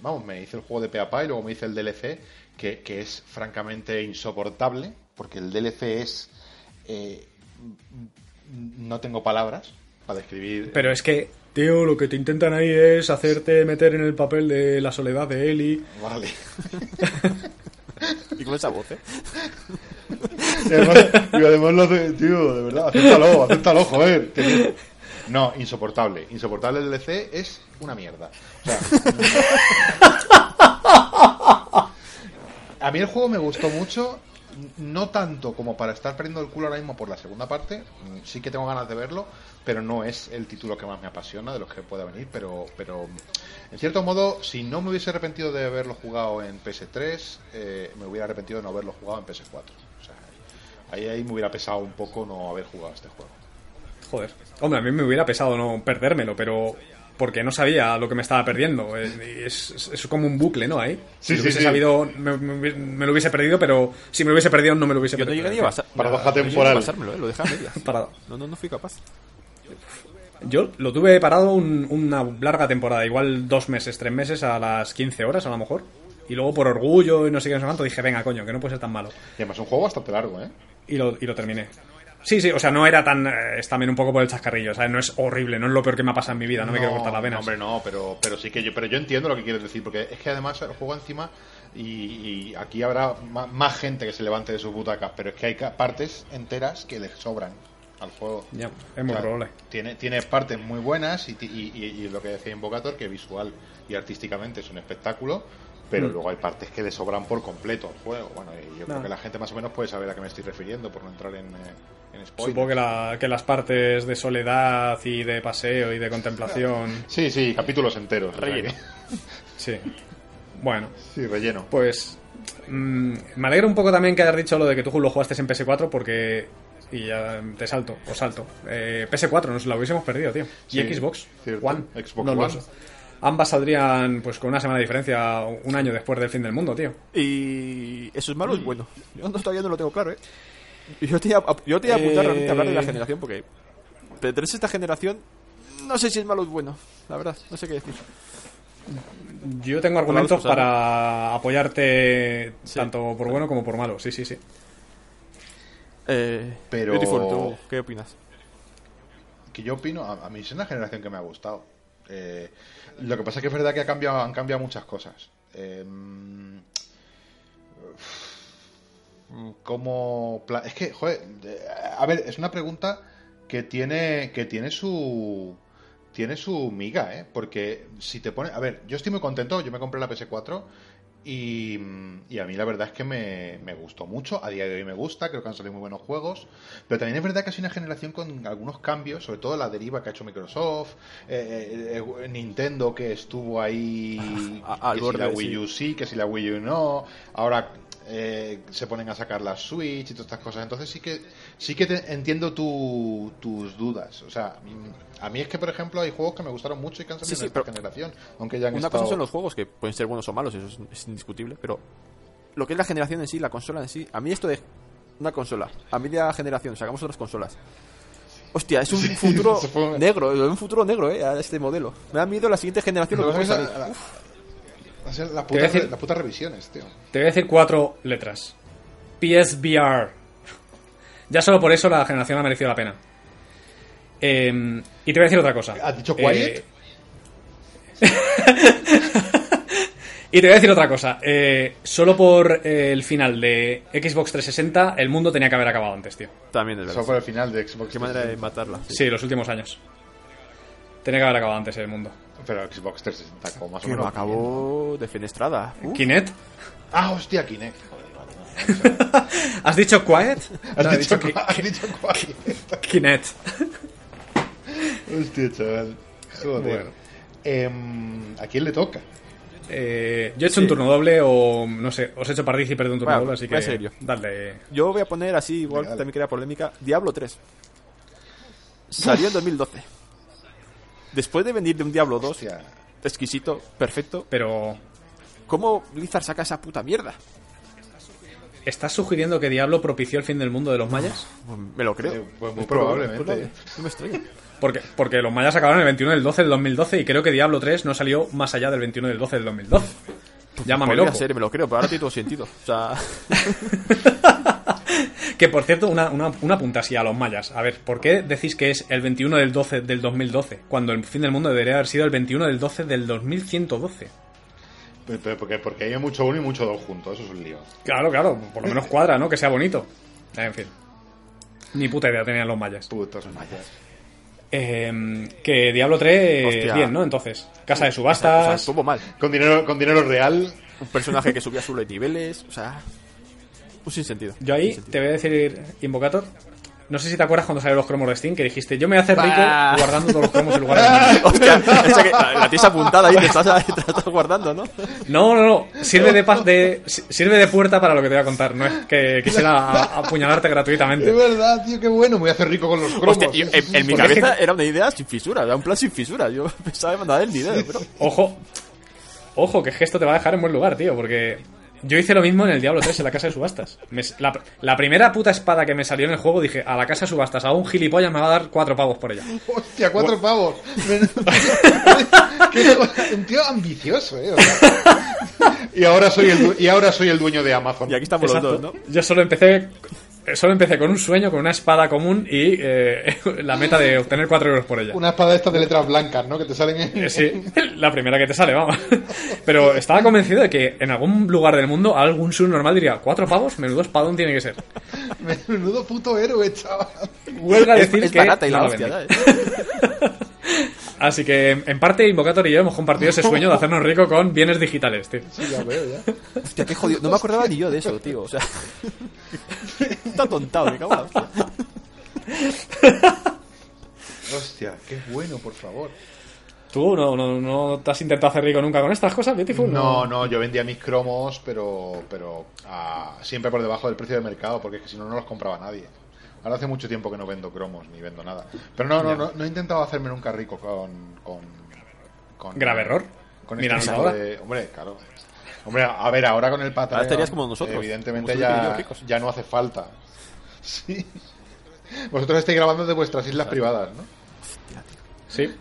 vamos, me hice el juego de Peapa y luego me hice el DLC, que, que es francamente insoportable, porque el DLC es... eh, no tengo palabras para describir. Pero es que, tío, lo que te intentan ahí es hacerte meter en el papel de la soledad de Eli. Vale. Y con esa voz, ¿eh? Y además, y además lo hace, tío, de verdad, acéptalo, acéptalo, joder. que- No, insoportable. Insoportable el DLC es una mierda. O sea, a mí el juego me gustó mucho, no tanto como para estar perdiendo el culo ahora mismo por la segunda parte. Mm, Sí que tengo ganas de verlo, pero no es el título que más me apasiona de los que pueda venir. Pero, pero En cierto modo, si no me hubiese arrepentido de haberlo jugado en PS3, eh, me hubiera arrepentido de no haberlo jugado en PS4. O sea, ahí, ahí me hubiera pesado un poco no haber jugado este juego. Joder. Hombre, a mí me hubiera pesado no perdérmelo, pero porque no sabía lo que me estaba perdiendo. Eh, Es, es- es como un bucle, ¿no? Ahí. Sí, si lo hubiese sí. sabido, me, me- me lo hubiese perdido, pero si me lo hubiese perdido, no me lo hubiese Yo no perdido. llegué ni a pasar. Paradoja no llegué temporal. pasármelo, eh, lo dejé a medias. No, no, no fui capaz. Yo lo tuve parado un- una larga temporada, igual dos meses, tres meses a las 15 horas a lo mejor. Y luego por orgullo y no sé qué, no sé cuánto, dije, venga, coño, que no puede ser tan malo. Y además es un juego bastante largo, ¿eh? Y lo, y lo terminé. Sí, sí, o sea, no era tan... eh, Es también un poco por el chascarrillo, o sea, no es horrible, no es lo peor que me ha pasado en mi vida, no, me quiero cortar las venas. No, hombre, no, pero, pero sí que yo, pero yo entiendo lo que quieres decir, porque es que además el juego encima, y, y aquí habrá ma- más, gente que se levante de sus butacas, pero es que hay partes enteras que le sobran al juego. Ya, es muy O sea, probable. Tiene, tiene partes muy buenas y, ti- y- y- y lo que decía Invocator, que visual y artísticamente es un espectáculo, pero Mm. luego hay partes que le sobran por completo al juego. Bueno, y yo creo que la gente más o menos puede saber a qué me estoy refiriendo por no entrar en, eh, en. Supongo que, la- que las partes de soledad y de paseo y de contemplación... Sí, sí, capítulos enteros. o sea Relleno. que- Sí. Bueno, sí, relleno. Pues mm, me alegra un poco también que hayas dicho lo de que tú lo jugaste en PS4 porque... Y ya te salto, o salto. Eh, PS4, nos lo hubiésemos perdido, tío. Sí, y Xbox cierto. One. Xbox no One. Ambas saldrían pues con una semana de diferencia un año después del fin del mundo, tío. Y eso es malo o es bueno. Yo no, todavía no lo tengo claro, ¿eh? Y Yo te iba, a- yo te iba a apuntar Eh. realmente a hablar de la generación porque pertenecer a esta generación no sé si es malo o bueno, la verdad, no sé qué decir. Yo tengo argumentos para apoyarte Sí. tanto por bueno como por malo. Sí, sí, sí. Eh, Pero- Beautiful, ¿tú qué opinas? que yo opino, a, a mí es una generación que me ha gustado. Eh, lo que pasa es que es verdad que ha cambiado, han cambiado muchas cosas. Eh, pla- es que, joder, a ver, es una pregunta que tiene que tiene su tiene su miga, ¿eh? Porque si te pone, a ver, yo estoy muy contento, yo me compré la PS4 y, y a mí la verdad es que me, me gustó mucho, a día de hoy me gusta, creo que han salido muy buenos juegos, pero también es verdad que ha sido una generación con algunos cambios, sobre todo la deriva que ha hecho Microsoft, eh, eh, eh, Nintendo que estuvo ahí, A- al que si la. Wii U sí, que si la Wii U no, ahora eh, se ponen a sacar la Switch y todas estas cosas, entonces sí que sí que te- entiendo tu- tus dudas, o sea, a mí es que por ejemplo hay juegos que me gustaron mucho y que han salido Sí, sí, en esta pero- generación, aunque ya han Una estado... cosa son los juegos que pueden ser buenos o malos, eso es, es indiscutible, pero lo que es la generación en sí, la consola en sí, a mí esto de una consola, a media generación, sacamos otras consolas. Hostia, es un futuro fue- negro, es un futuro negro, eh, a este modelo. Me da miedo la siguiente generación Lo que decir- las putas revisiones, tío. Te voy a decir cuatro letras. PSVR. Ya solo por eso la generación ha merecido la pena. Eh, y te voy a decir otra cosa. ¿Has dicho quiet? Eh, y te voy a decir otra cosa. Eh, solo por eh, el final de Xbox 360, el mundo tenía que haber acabado antes, tío. También es Solo por el final de Xbox. Qué manera de 360. matarla. sí. Sí, los últimos años. Tenía que haber acabado antes el mundo. Pero Xbox 360, como más o Que menos. acabó defenestrada. Uh, ¿Kinect? Ah, hostia, Kinect. Joder, vale. ¿Has dicho quiet? Has No, dicho, ki- has dicho quiet. Kinect. Hostia, chaval. Joder. Bueno. Em, ¿A quién le toca? Eh, yo he hecho Sí. un turno doble o no sé, os he hecho partícipe de un turno Bueno, doble, así que ser yo. dale. Yo voy a poner así, igual dale. también quería polémica, Diablo 3. Salió en 2012. Después de venir de un Diablo 2, Hostia. exquisito, perfecto, Pero ¿cómo Blizzard saca esa puta mierda? ¿estás sugiriendo que Diablo propició el fin del mundo de los mayas? Pues me lo creo. Eh, pues muy probablemente. No me extraña. Porque, porque los mayas acabaron el 21 del 12 del 2012 y creo que Diablo 3 no salió más allá del 21 del 12 del 2012. Llámame Podría loco. ser, me lo creo, pero ahora tiene todo sentido. O sea, Que por cierto, una, una, una punta así a los mayas. A ver, ¿por qué decís que es el 21 del 12 del 2012? Cuando el fin del mundo debería haber sido el 21 del 12 del 2112. Pero- pero Porque, porque hay mucho uno y mucho dos juntos, eso es un lío. Claro, claro, por lo menos cuadra, ¿no? Que sea bonito. En fin. Ni puta idea tenían los mayas. Putos mayas. Eh, que Diablo 3, Hostia. bien, ¿no? Entonces, casa de o sea, subastas. estuvo mal. Con dinero, con dinero real. Un personaje que subía solo de niveles, o sea, un sinsentido. Yo ahí te voy a decir, Invocator, No sé si te acuerdas cuando salieron los cromos de Steam que dijiste, yo me voy a hacer rico Bah. guardando todos los cromos en lugar de... Hostia, que- la, tienes apuntada ahí, te estás, te la estás guardando, ¿no? No, no, no. Sirve de, de, sirve de puerta para lo que te voy a contar. No es que quisiera apuñalarte gratuitamente. Es verdad, tío, qué bueno. Me voy a hacer rico con los cromos. Hostia, yo- en, en mi cabeza era una idea sin fisura, era un plan sin fisura. Yo pensaba en mandar el dinero, pero. Ojo, ojo, que es que esto te va a dejar en buen lugar, tío, porque yo hice lo mismo en el Diablo 3, en la casa de subastas. Me- la, la primera puta espada que me salió en el juego, dije, a la casa de subastas, a un gilipollas me va a dar cuatro pavos por ella. Hostia, cuatro pavos. Qué jo- un tío ambicioso, eh. O sea. y ahora soy el du- y ahora soy el dueño de Amazon. Y aquí estamos Exacto. los dos, ¿no? Yo solo empecé... Solo empecé con un sueño, con una espada común y eh, la meta de obtener 4 euros por ella. Una espada esta de letras blancas, ¿no? Que te salen en... Eh, Sí, la primera que te sale, vamos. Pero estaba convencido de que en algún lugar del mundo algún subnormal diría, cuatro pavos, menudo espadón tiene que ser. Menudo puto héroe, chaval. Huelga Es, decir es que barata y la la. Así que, en parte, Invocator y yo hemos compartido ese sueño de hacernos rico con bienes digitales, tío. Sí, ya veo, ya. Hostia, qué jodido. No me acordaba ni yo de eso, tío. O sea. Está tontado, me cago en la hostia. Hostia, qué bueno, por favor. ¿Tú no, no, no te has intentado hacer rico nunca con estas cosas, Beautiful? No, no, yo vendía mis cromos, pero, pero ah, siempre por debajo del precio de mercado, porque es que si no, no los compraba nadie. Ahora hace mucho tiempo que no vendo cromos ni vendo nada. Pero no, no, no, no he intentado hacerme nunca rico con. con, con Grave error. Con Mira, este ahora. de- Hombre, claro. Hombre, a ver, ahora con el estarías como nosotros, Evidentemente ya, ya no hace falta. Sí. Vosotros estáis grabando de vuestras islas privadas, ¿no? Sí.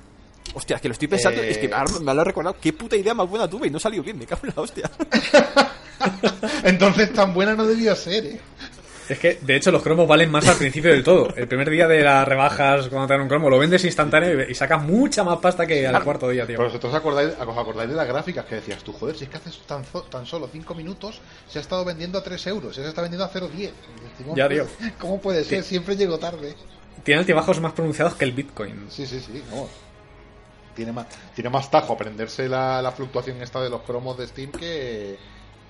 Hostia, que lo estoy pensando. Eh, Es que ahora me lo he recordado. Qué puta idea más buena tuve y no salió bien. Me cago en la hostia. Entonces tan buena no debía ser, ¿eh? Es que, de hecho, los cromos valen más al principio del todo. El primer día de las rebajas, cuando te dan un cromo, lo vendes instantáneo y- sacas mucha más pasta que al cuarto día, tío. Pero vosotros acordáis, os acordáis de las gráficas que decías tú, joder, si es que hace tan, tan solo 5 minutos se ha estado vendiendo a 3 euros, se está vendiendo a 0,10. ¿Cómo Ya, tío. ¿Cómo puede ser? Siempre llego tarde. Tiene altibajos más pronunciados que el Bitcoin. Sí, sí, sí, vamos. Tiene más, tiene más tajo aprenderse la, la fluctuación esta de los cromos de Steam que,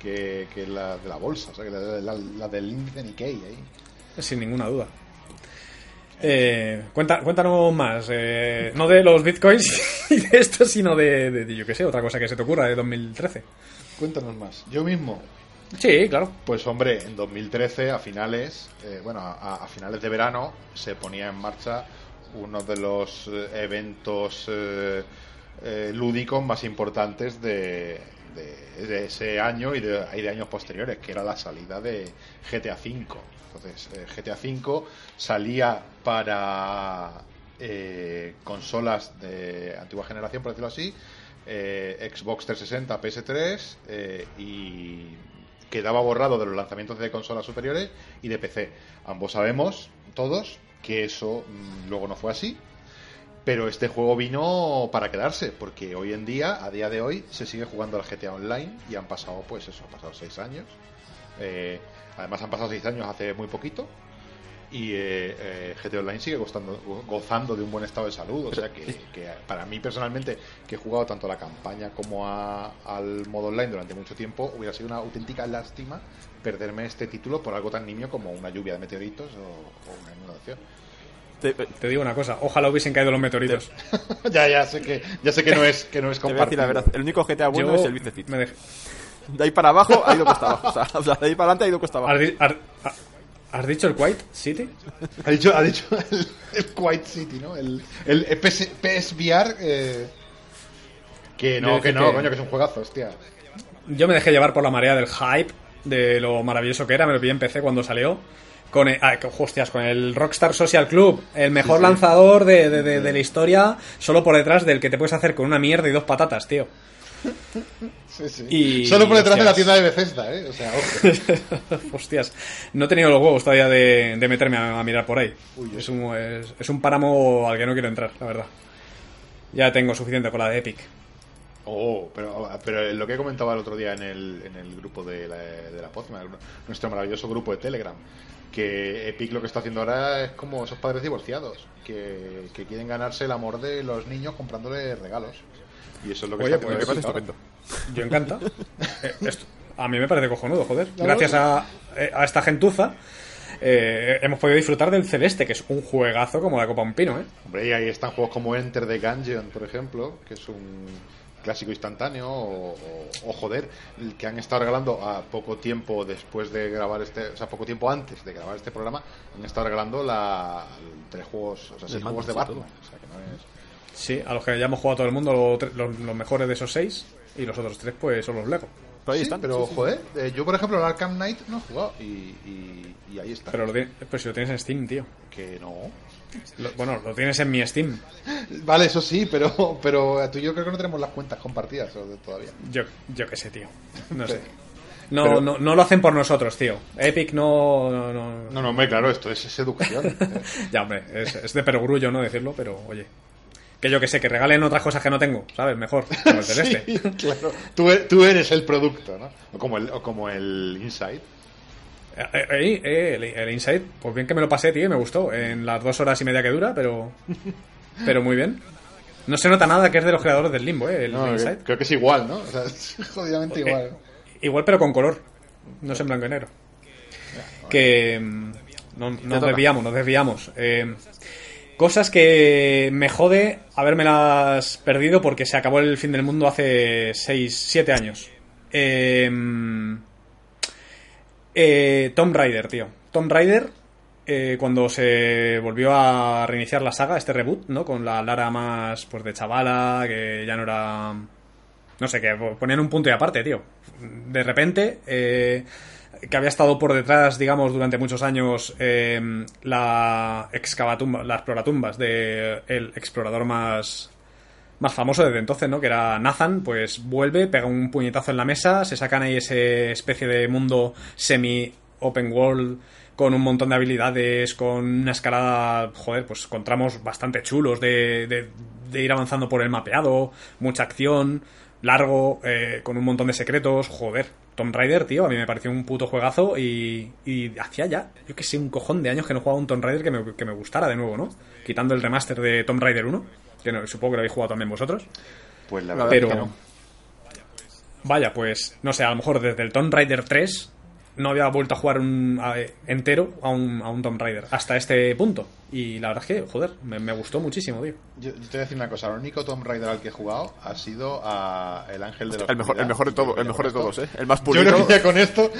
que, que la de la bolsa, o sea, que la, la- la del índice Nikkei ahí. Sin ninguna duda. Eh, cuenta- cuéntanos más, eh, no de los bitcoins y de esto, sino de, de- de, yo qué sé, otra cosa que se te ocurra de 2013. Cuéntanos más. Yo mismo, Sí, claro. Pues hombre, en 2013, a finales, eh, bueno, a, a finales de verano, se ponía en marcha uno de los eh, eventos eh, lúdicos más importantes de, de- ese año y de, años posteriores, que era la salida de GTA V. Entonces, eh, GTA V salía para eh, consolas de antigua generación, por decirlo así, eh, Xbox 360, PS3 eh, y quedaba borrado de los lanzamientos de consolas superiores y de PC. Ambos sabemos, todos, que eso mm, luego no fue así. Pero este juego vino para quedarse, porque hoy en día, a día de hoy, se sigue jugando al GTA Online y han pasado, pues eso, han pasado seis años. Eh, además han pasado seis años hace muy poquito y eh, eh, GTA Online sigue gozando, gozando de un buen estado de salud. O sea que, que para mí personalmente, que he jugado tanto a la campaña como a- al modo online durante mucho tiempo, hubiera sido una auténtica lástima perderme este título por algo tan nimio como una lluvia de meteoritos o, o una inundación. Te, Te digo una cosa, ojalá hubiesen caído los meteoritos. ya, ya sé que, ya sé que no es, que no es te voy a decir la compartido. verdad. El único GTA bueno Yo es el Vice City. me dejé- De ahí para abajo ha ido cuesta abajo. O sea, de ahí para adelante ha ido cuesta abajo. ¿Has, has dicho el White City? Ha dicho, ha dicho el, el White City, ¿no? El, el PS, PSVR. eh, que no, Yo que no, que- coño, que es un juegazo, hostia. Yo me dejé llevar por la marea del hype, de lo maravilloso que era, me lo pillé en PC cuando salió. Con el, ah, hostias, con el Rockstar Social Club, el mejor sí. lanzador de, de- de- de la historia, solo por detrás del que te puedes hacer con una mierda y dos patatas, tío. Sí, sí. Y- Solo por detrás de la tienda de Bethesda, ¿eh? O sea, ojo. Hostias, no he tenido los huevos todavía de, de meterme a, a mirar por ahí. Uy, es, un, es, es un páramo al que no quiero entrar, la verdad. Ya tengo suficiente con la de Epic. Oh, pero, pero lo que comentaba el otro día en el, en el grupo de la, de la Pozma, nuestro maravilloso grupo de Telegram, que Epic lo que está haciendo ahora es como esos padres divorciados, que, que quieren ganarse el amor de los niños comprándole regalos. Y eso es lo que Oye, está haciendo pues, Me estupendo. Yo encanta. Eh, esto- a mí me parece cojonudo, joder. Gracias a, eh, a esta gentuza. eh, hemos podido disfrutar del Celeste, que es un juegazo como la Copa Un Pino, ¿eh? Hombre, y ahí están juegos como Enter the Gungeon, por ejemplo, que es un clásico instantáneo, o, o- o, joder, el que han estado regalando a poco tiempo después de grabar este, o sea, poco tiempo antes de grabar este programa, han estado regalando la tres juegos, o sea, seis juegos de Batman. O sea, que no es... Sí, a los que ya hemos jugado todo el mundo, los, los mejores de esos seis, y los otros tres, pues son los Lego. Pero ahí Sí, están. pero sí, sí. joder, eh, yo por ejemplo el Arkham Knight no he jugado y, y, y ahí está. Pero, lo ti- pues si lo tienes en Steam, tío. Que no. Lo- bueno, lo tienes en mi Steam. Vale, eso sí, pero, pero tú y yo creo que no tenemos las cuentas compartidas todavía. Yo, yo qué sé, tío. No sé. No, Pero- no, no lo hacen por nosotros, tío. Epic no. no, no- No, no, hombre, claro, esto es, es educación. Ya, hombre, es, es de perogrullo no decirlo, pero oye. Que yo que sé, que regalen otras cosas que no tengo, ¿sabes? Mejor, como el celeste. Sí, claro. Tú, e- tú eres el producto, ¿no? O como el, o como el Inside. Eh, eh, eh, el, el Inside, pues bien que me lo pasé, tío, y me gustó. En las dos horas y media que dura, pero. Pero muy bien. No se nota nada que es de los creadores del Limbo, ¿eh? El No, Inside. creo que es igual, ¿no? O sea, es jodidamente Eh, igual. Igual, pero con color. No es en blanco y negro. Que. no- nos desviamos, nos desviamos. Eh, cosas que me jode habérmelas perdido porque se acabó el fin del mundo hace 6, 7 años. Eh, eh, Tomb Raider, tío. Tomb Raider, eh, cuando se volvió a reiniciar la saga, este reboot, ¿no? Con la Lara más, pues, de chavala, que ya no era... No sé, que ponían un punto y aparte, tío. De repente, eh, que había estado por detrás, digamos, durante muchos años, eh, la excavatumba, la exploratumbas de el explorador más, más famoso desde entonces, ¿no? Que era Nathan, pues vuelve, pega un puñetazo en la mesa, se sacan ahí ese especie de mundo semi open world con un montón de habilidades, con una escalada, joder, pues con tramos bastante chulos de, de, de ir avanzando por el mapeado, mucha acción, largo, eh, con un montón de secretos, joder. Tomb Raider, tío, a mí me pareció un puto juegazo y, y hacía ya, yo que sé, un cojón de años que no jugaba un Tomb Raider que me, que me gustara de nuevo, ¿no? Quitando el remaster de Tomb Raider 1, que no- supongo que lo habéis jugado también vosotros. Pues la verdad Pero. que no. Vaya, pues, no sé, a lo mejor desde el Tomb Raider 3 no había vuelto a jugar un, a- entero a un, a un Tomb Raider hasta este punto. Y la verdad es que, joder, me, me gustó muchísimo, tío. Yo, yo te voy a decir una cosa, el único Tomb Raider al que he jugado ha sido a El Ángel de la El mejor, el mejor de todo, el mejor de todos, ¿eh? El más Yo pulido. creo que ya con esto,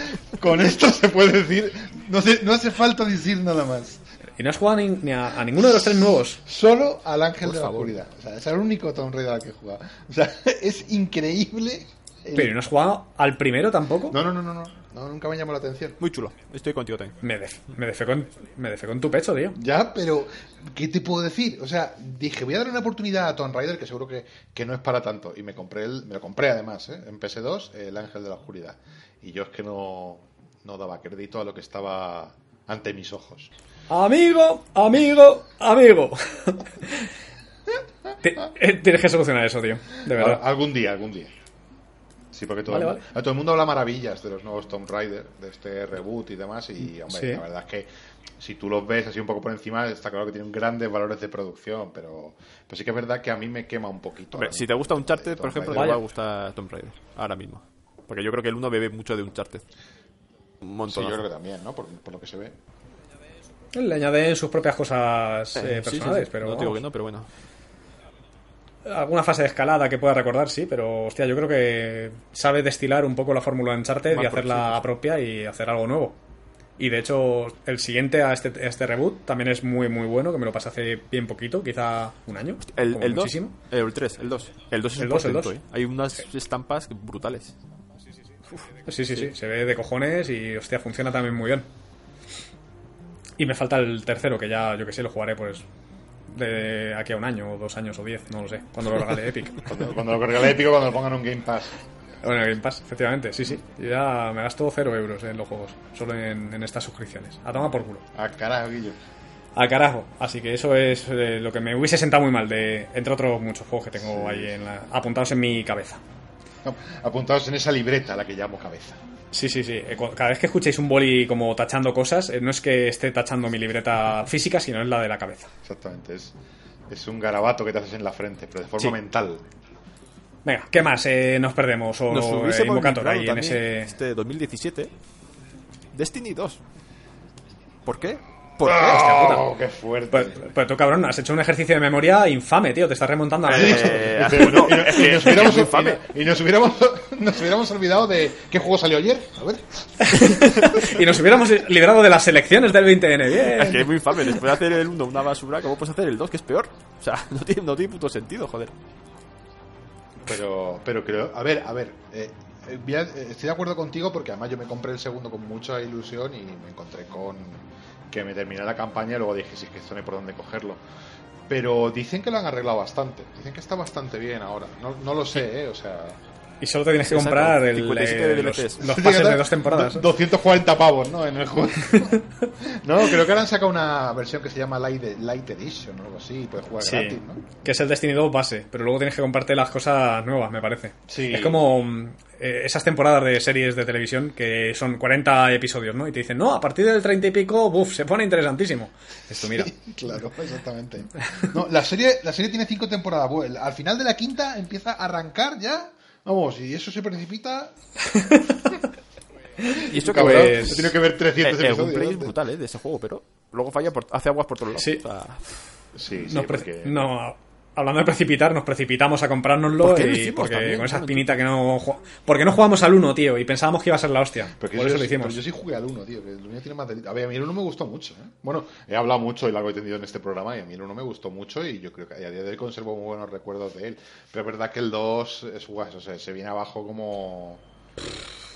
con esto se puede decir, no, sé, no hace falta decir nada más. Y no has jugado ni, ni a, a ninguno de los tres nuevos. Solo al Ángel Por de la. Oscuridad. O sea, es el único Tomb Raider al que he jugado. O sea, es increíble. el- Pero ¿y no has jugado al primero tampoco? No, no, no, no, no, no, nunca me llamó la atención. Muy chulo. Estoy contigo también. Me, def- me, defecó en, me defecó en tu pecho, tío. Ya, pero ¿qué te puedo decir? O sea, dije, voy a darle una oportunidad a Tomb Raider, que seguro que, que no es para tanto. Y me compré el, me lo compré además, ¿eh? en PS2, El Ángel de la Oscuridad. Y yo es que no, no daba crédito a lo que estaba ante mis ojos. Amigo, amigo, amigo. Eh, Tienes que solucionar eso, tío. De verdad. Al- Algún día, algún día. Sí, porque todo, Vale, el, vale. a todo el mundo habla maravillas de los nuevos Tomb Raider, de este reboot y demás. Y, hombre, Sí. la verdad es que si tú los ves así un poco por encima, está claro que tienen grandes valores de producción. Pero, pero sí que es verdad que a mí me quema un poquito. Hombre, si te gusta Uncharted, por ejemplo, te Raider. va a gustar Tomb Raider. Ahora mismo. Porque yo creo que el 1 bebe mucho de Uncharted. Un Sí, montón. yo creo que también, ¿no? Por, por lo que se ve. Le añaden sus propias cosas eh, personales, pero. No digo que no, pero bueno. Alguna fase de escalada que pueda recordar, sí, pero hostia, yo creo que sabe destilar un poco la fórmula de Uncharted Más y hacerla sí, propia y hacer algo nuevo. Y de hecho, el siguiente a este, a este reboot también es muy, muy bueno, que me lo pasé hace bien poquito, quizá un año. El, el 2. muchísimo. El 3, el 2. El 2 es El un dos, el portento, dos. ¿eh? Hay unas estampas brutales. Sí, sí, sí, se ve de cojones y hostia, funciona también muy bien. Y me falta el tercero, que ya, yo que sé, lo jugaré pues de aquí a un año, o dos años, o diez, no lo sé, cuando lo regale Epic. Cuando, cuando lo regale épico, cuando lo pongan en un Game Pass. Bueno, Game Pass, efectivamente, sí, sí. Ya me gasto cero euros en los juegos, solo en, en estas suscripciones. A tomar por culo. Ah, carajo, Guillo. Al carajo. Así que eso es eh, lo que me hubiese sentado muy mal, de entre otros muchos juegos que tengo ahí en la- apuntados en mi cabeza. No, apuntados en esa libreta a la que llamo cabeza. Sí, sí, sí. Eh, Cada vez que escuchéis un boli como tachando cosas, eh, no es que esté tachando mi libreta física, sino es la de la cabeza. Exactamente, es, es un garabato que te haces en la frente, pero de forma Sí. mental. Venga, ¿qué más eh, nos perdemos? O Nos eh, ahí en ese... este 2017. Destiny 2. ¿Por qué? ¿Por qué? ¡Oh, qué fuerte! Pues, pues tú, cabrón, has hecho un ejercicio de memoria infame, tío. Te estás remontando a la Eh, Pero no, y, nos hubiéramos, nos hubiéramos, olvidado de qué juego salió ayer. A ver. y nos hubiéramos librado de las selecciones del 20N. Bien. Es que es muy infame. Después de hacer el 1 una basura, ¿cómo puedes hacer el 2 que es peor? O sea, no tiene, no tiene puto sentido, joder. Pero, pero creo, a ver, a ver, eh, eh, eh, estoy de acuerdo contigo porque además yo me compré el segundo con mucha ilusión y me encontré con que me terminé la campaña y luego dije, sí, es que esto no hay por dónde cogerlo. Pero dicen que lo han arreglado bastante, dicen que está bastante bien ahora. No, no lo sé, ¿eh? O sea... Y solo te tienes que Exacto, comprar el, 57 eh, de los, los pases de dos temporadas. Do- 240 pavos, ¿no? En el juego. no, creo que ahora han sacado una versión que se llama Light, Light Edition o algo así, y puedes jugar Sí, gratis, ¿no? que es el Destiny 2 base, pero luego tienes que comprarte las cosas nuevas, me parece. Sí. Es como mm, eh, esas temporadas de series de televisión que son 40 episodios, ¿no? Y te dicen, no, a partir del 30 y pico, buf, se pone interesantísimo. Esto, mira. Claro, exactamente. No, la serie, la serie tiene cinco temporadas. Bueno, al final de la quinta empieza a arrancar ya. Vamos, y eso se precipita. Y eso que he tenido que ver 300 Eh, el episodios. gameplay es brutal, ¿eh? De ese juego, pero luego falla por, hace aguas por todos lados. Sí. O sea, Sí, sí, pre- porque- No, hablando de precipitar, nos precipitamos a comprárnoslo ¿Por qué lo y hicimos porque también? con esa lo espinita que no porque no jugamos al 1, tío, y pensábamos que iba a ser la hostia. Porque Por eso lo hicimos. pero yo sí jugué al 1, tío. Que el 1 tiene más delito. A ver, a mí el 1 me gustó mucho. ¿eh? Bueno, he hablado mucho y largo y tendido en este programa. Y a mí el 1 me gustó mucho. Y yo creo que a día de hoy conservo muy buenos recuerdos de él. Pero es verdad que el 2 es guay. O sea, se viene abajo como.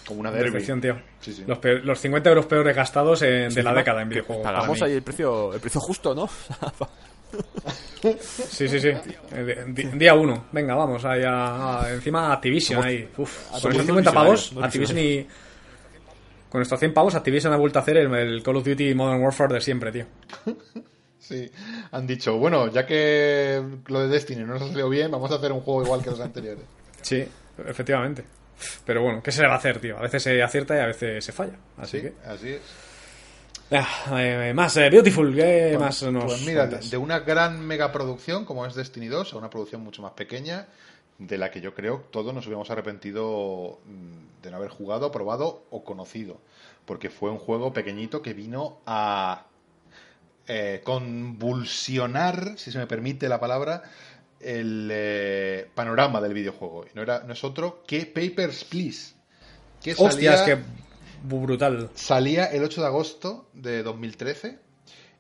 Como una derby. Tío. Sí, sí. Los, peor- los 50 euros peores gastados en- de la década en videojuegos. Pagamos ahí el precio, el precio justo, ¿no? Sí, sí, sí. Eh, Día uno. Venga, vamos. Ahí a- a- encima Activision ahí. Uf, con estos unos 50 pavos, Activision y. Con estos 100 pavos, Activision ha vuelto a hacer el, el Call of Duty Modern Warfare de siempre, tío. Sí, han dicho, bueno, ya que lo de Destiny no nos ha salido bien, vamos a hacer un juego igual que los anteriores. Sí, efectivamente. Pero bueno, ¿qué se le va a hacer, tío? A veces se acierta y a veces se falla. Así Sí, que. así es. Ah, eh, más, eh, Beautiful, ¿qué Pues- más nos pues mira, de, cuentas? de una gran megaproducción como es Destiny 2 a una producción mucho más pequeña, de la que yo creo todos nos hubiéramos arrepentido mm, de no haber jugado, probado o conocido. Porque fue un juego pequeñito que vino a eh, convulsionar, si se me permite la palabra, el eh, panorama del videojuego. Y no, era, no es otro que Papers, Please. Que Hostias, salía- que brutal. Salía el 8 de agosto de 2013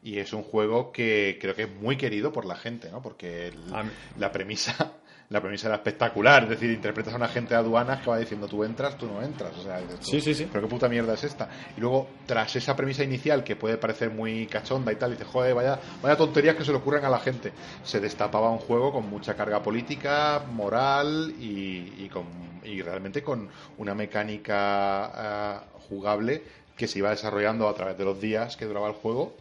y es un juego que creo que es muy querido por la gente, ¿no? Porque el- la premisa la premisa era espectacular, es decir, interpretas a un agente de aduanas que va diciendo tú entras, tú no entras, o sea, dices Sí, sí, sí. pero qué puta mierda es esta. Y luego, tras esa premisa inicial que puede parecer muy cachonda y tal, dices, joder, vaya, vaya tonterías que se le ocurren a la gente. Se destapaba un juego con mucha carga política, moral y, y con, y realmente con una mecánica ah, jugable que se iba desarrollando a través de los días que duraba el juego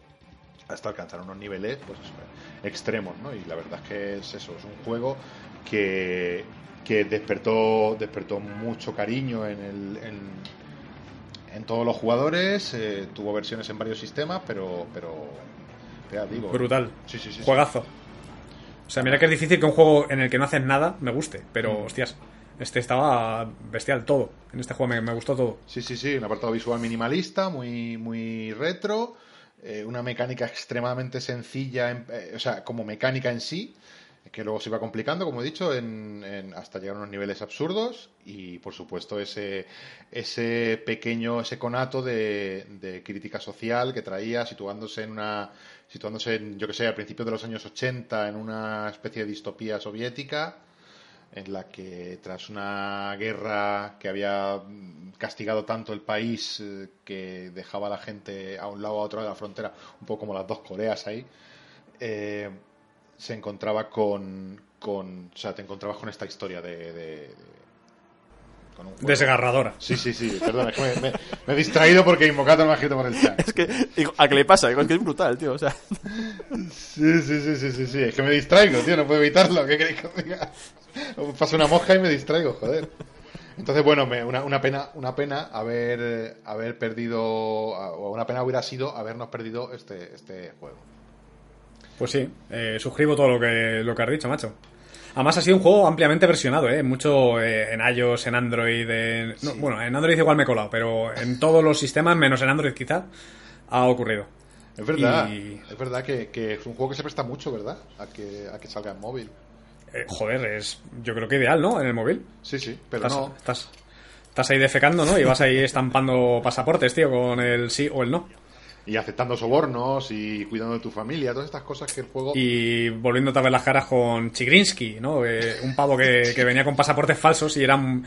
hasta alcanzar unos niveles pues eso, extremos, ¿no? Y la verdad es que es eso, es un juego que, que despertó, despertó mucho cariño en, el, en, en todos los jugadores, eh, tuvo versiones en varios sistemas, pero, pero ya digo, Brutal. Sí, sí, sí, sí. Juegazo. O sea, mira que es difícil que un juego en el que no haces nada me guste, pero Mm. hostias, este estaba bestial todo. En este juego me, me gustó todo. Sí, sí, sí, un apartado visual minimalista, muy, muy retro, eh, una mecánica extremadamente sencilla, en- eh, o sea, como mecánica en sí, que luego se iba complicando, como he dicho, en, en- hasta llegar a unos niveles absurdos y, por supuesto, ese, ese pequeño, ese conato de, de crítica social que traía, situándose en una, situándose, en, yo que sé, al principio de los años 80, en una especie de distopía soviética en la que tras una guerra que había castigado tanto el país eh, que dejaba a la gente a un lado a otro de la frontera, un poco como las dos Coreas ahí, eh, se encontraba con, con, o sea, te encontrabas con esta historia de- con un juego. Desgarradora. Sí, sí, sí, perdón, es que me, me- me he distraído porque Invocator me ha escrito por el chat. Es que, ¿a qué le pasa? Es que es brutal, tío. O sea, Sí, sí, sí, sí, sí, sí, es que me distraigo, tío, no puedo evitarlo, ¿qué queréis que os diga? Paso una mosca y me distraigo, joder. Entonces, bueno, me- una, una pena, una pena haber, haber perdido, o una pena hubiera sido habernos perdido este, este juego. Pues sí, eh, suscribo todo lo que, lo que has dicho, macho. Además ha sido un juego ampliamente versionado, ¿eh? Mucho eh, en iOS, en Android, en... no, bueno, en Android igual me he colado, pero en todos los sistemas, menos en Android quizá, ha ocurrido. Es verdad, Y- es verdad que, que es un juego que se presta mucho, ¿verdad? A que, a que salga en móvil. Eh, joder, es yo creo que ideal, ¿no? En el móvil. Sí, sí, pero Estás, no. estás, estás ahí defecando, ¿no? Y vas ahí estampando pasaportes, tío, con el sí o el no. Y aceptando sobornos y cuidando de tu familia, todas estas cosas que el juego... Y volviéndote a ver las caras con Chigrinsky, ¿no? Eh, un pavo que, que venía con pasaportes falsos y eran...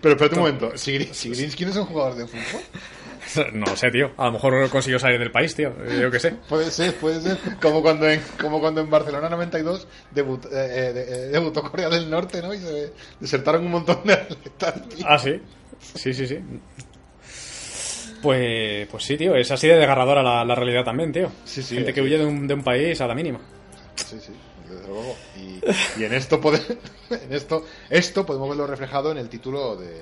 Pero espérate un momento, ¿Sigri- ¿Sigrinsky no es un jugador de fútbol? No lo sé, tío. A lo mejor consiguió salir del país, tío. Eh, Yo qué sé. Puede ser, puede ser. Como cuando en, como cuando en Barcelona 92 debut- eh, eh, eh, debutó Corea del Norte, ¿no? Y se desertaron un montón de atletas. tío. Ah, sí. Sí, sí, sí. Pues, pues sí, tío. Es así de desgarradora la, la realidad también, tío. Sí, sí, Gente que huye de un, de un país a la mínima. Sí, sí, desde luego. Y, y en esto pode- en esto, esto podemos verlo reflejado en el título de,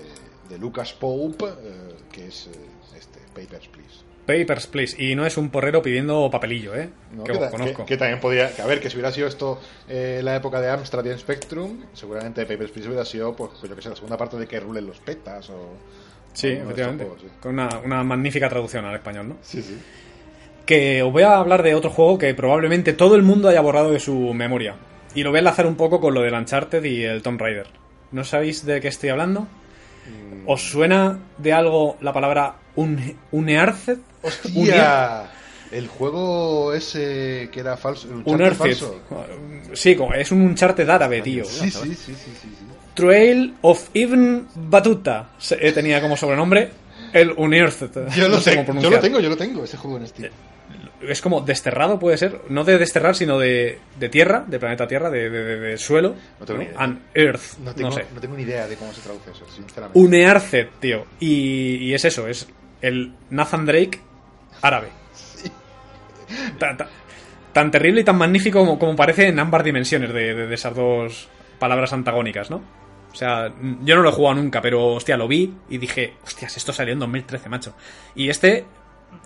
de Lucas Pope, eh, que es eh, este, Papers, Please. Papers, please. Y no es un porrero pidiendo papelillo, ¿eh? ¿no? que que, conozco. que- que también podría, que a ver, que si hubiera sido esto eh, la época de Amstrad y Spectrum, seguramente Papers, Please hubiera sido, pues, pues yo que sé, la segunda parte de que rulen los petas o... Sí, efectivamente. juegos, sí. Con una, una magnífica traducción al español, ¿no? Sí, sí. Que os voy a hablar de otro juego que probablemente todo el mundo haya borrado de su memoria. Y lo voy a enlazar un poco con lo del Uncharted y el Tomb Raider. ¿No sabéis de qué estoy hablando? Mm. ¿Os suena de algo la palabra un, Unearthed? ¡Hostia! El juego ese que era falso, Unearthed. falso. Sí, como- es un Uncharted árabe, tío. Sí, sí, sí, sí, sí, sí. Trail of Ibn Batuta se- eh, tenía como sobrenombre el Unearthed. Yo lo, No sé yo lo tengo, yo lo tengo, ese juego en Steam. Es como desterrado, puede ser. No de desterrar, sino de, de tierra, de planeta Tierra, de, de- de- suelo. No tengo ni idea. And Earth. No tengo, sé. no tengo ni idea de cómo se traduce eso, sinceramente. Unearthed, tío. Y, y es eso, es el Nathan Drake árabe. Tan, tan- tan terrible y tan magnífico como, como parece en ambas dimensiones de, de- de esas dos palabras antagónicas, ¿no? O sea, yo no lo he jugado nunca, pero hostia, lo vi y dije, hostias, esto salió en 2013, macho. Y este,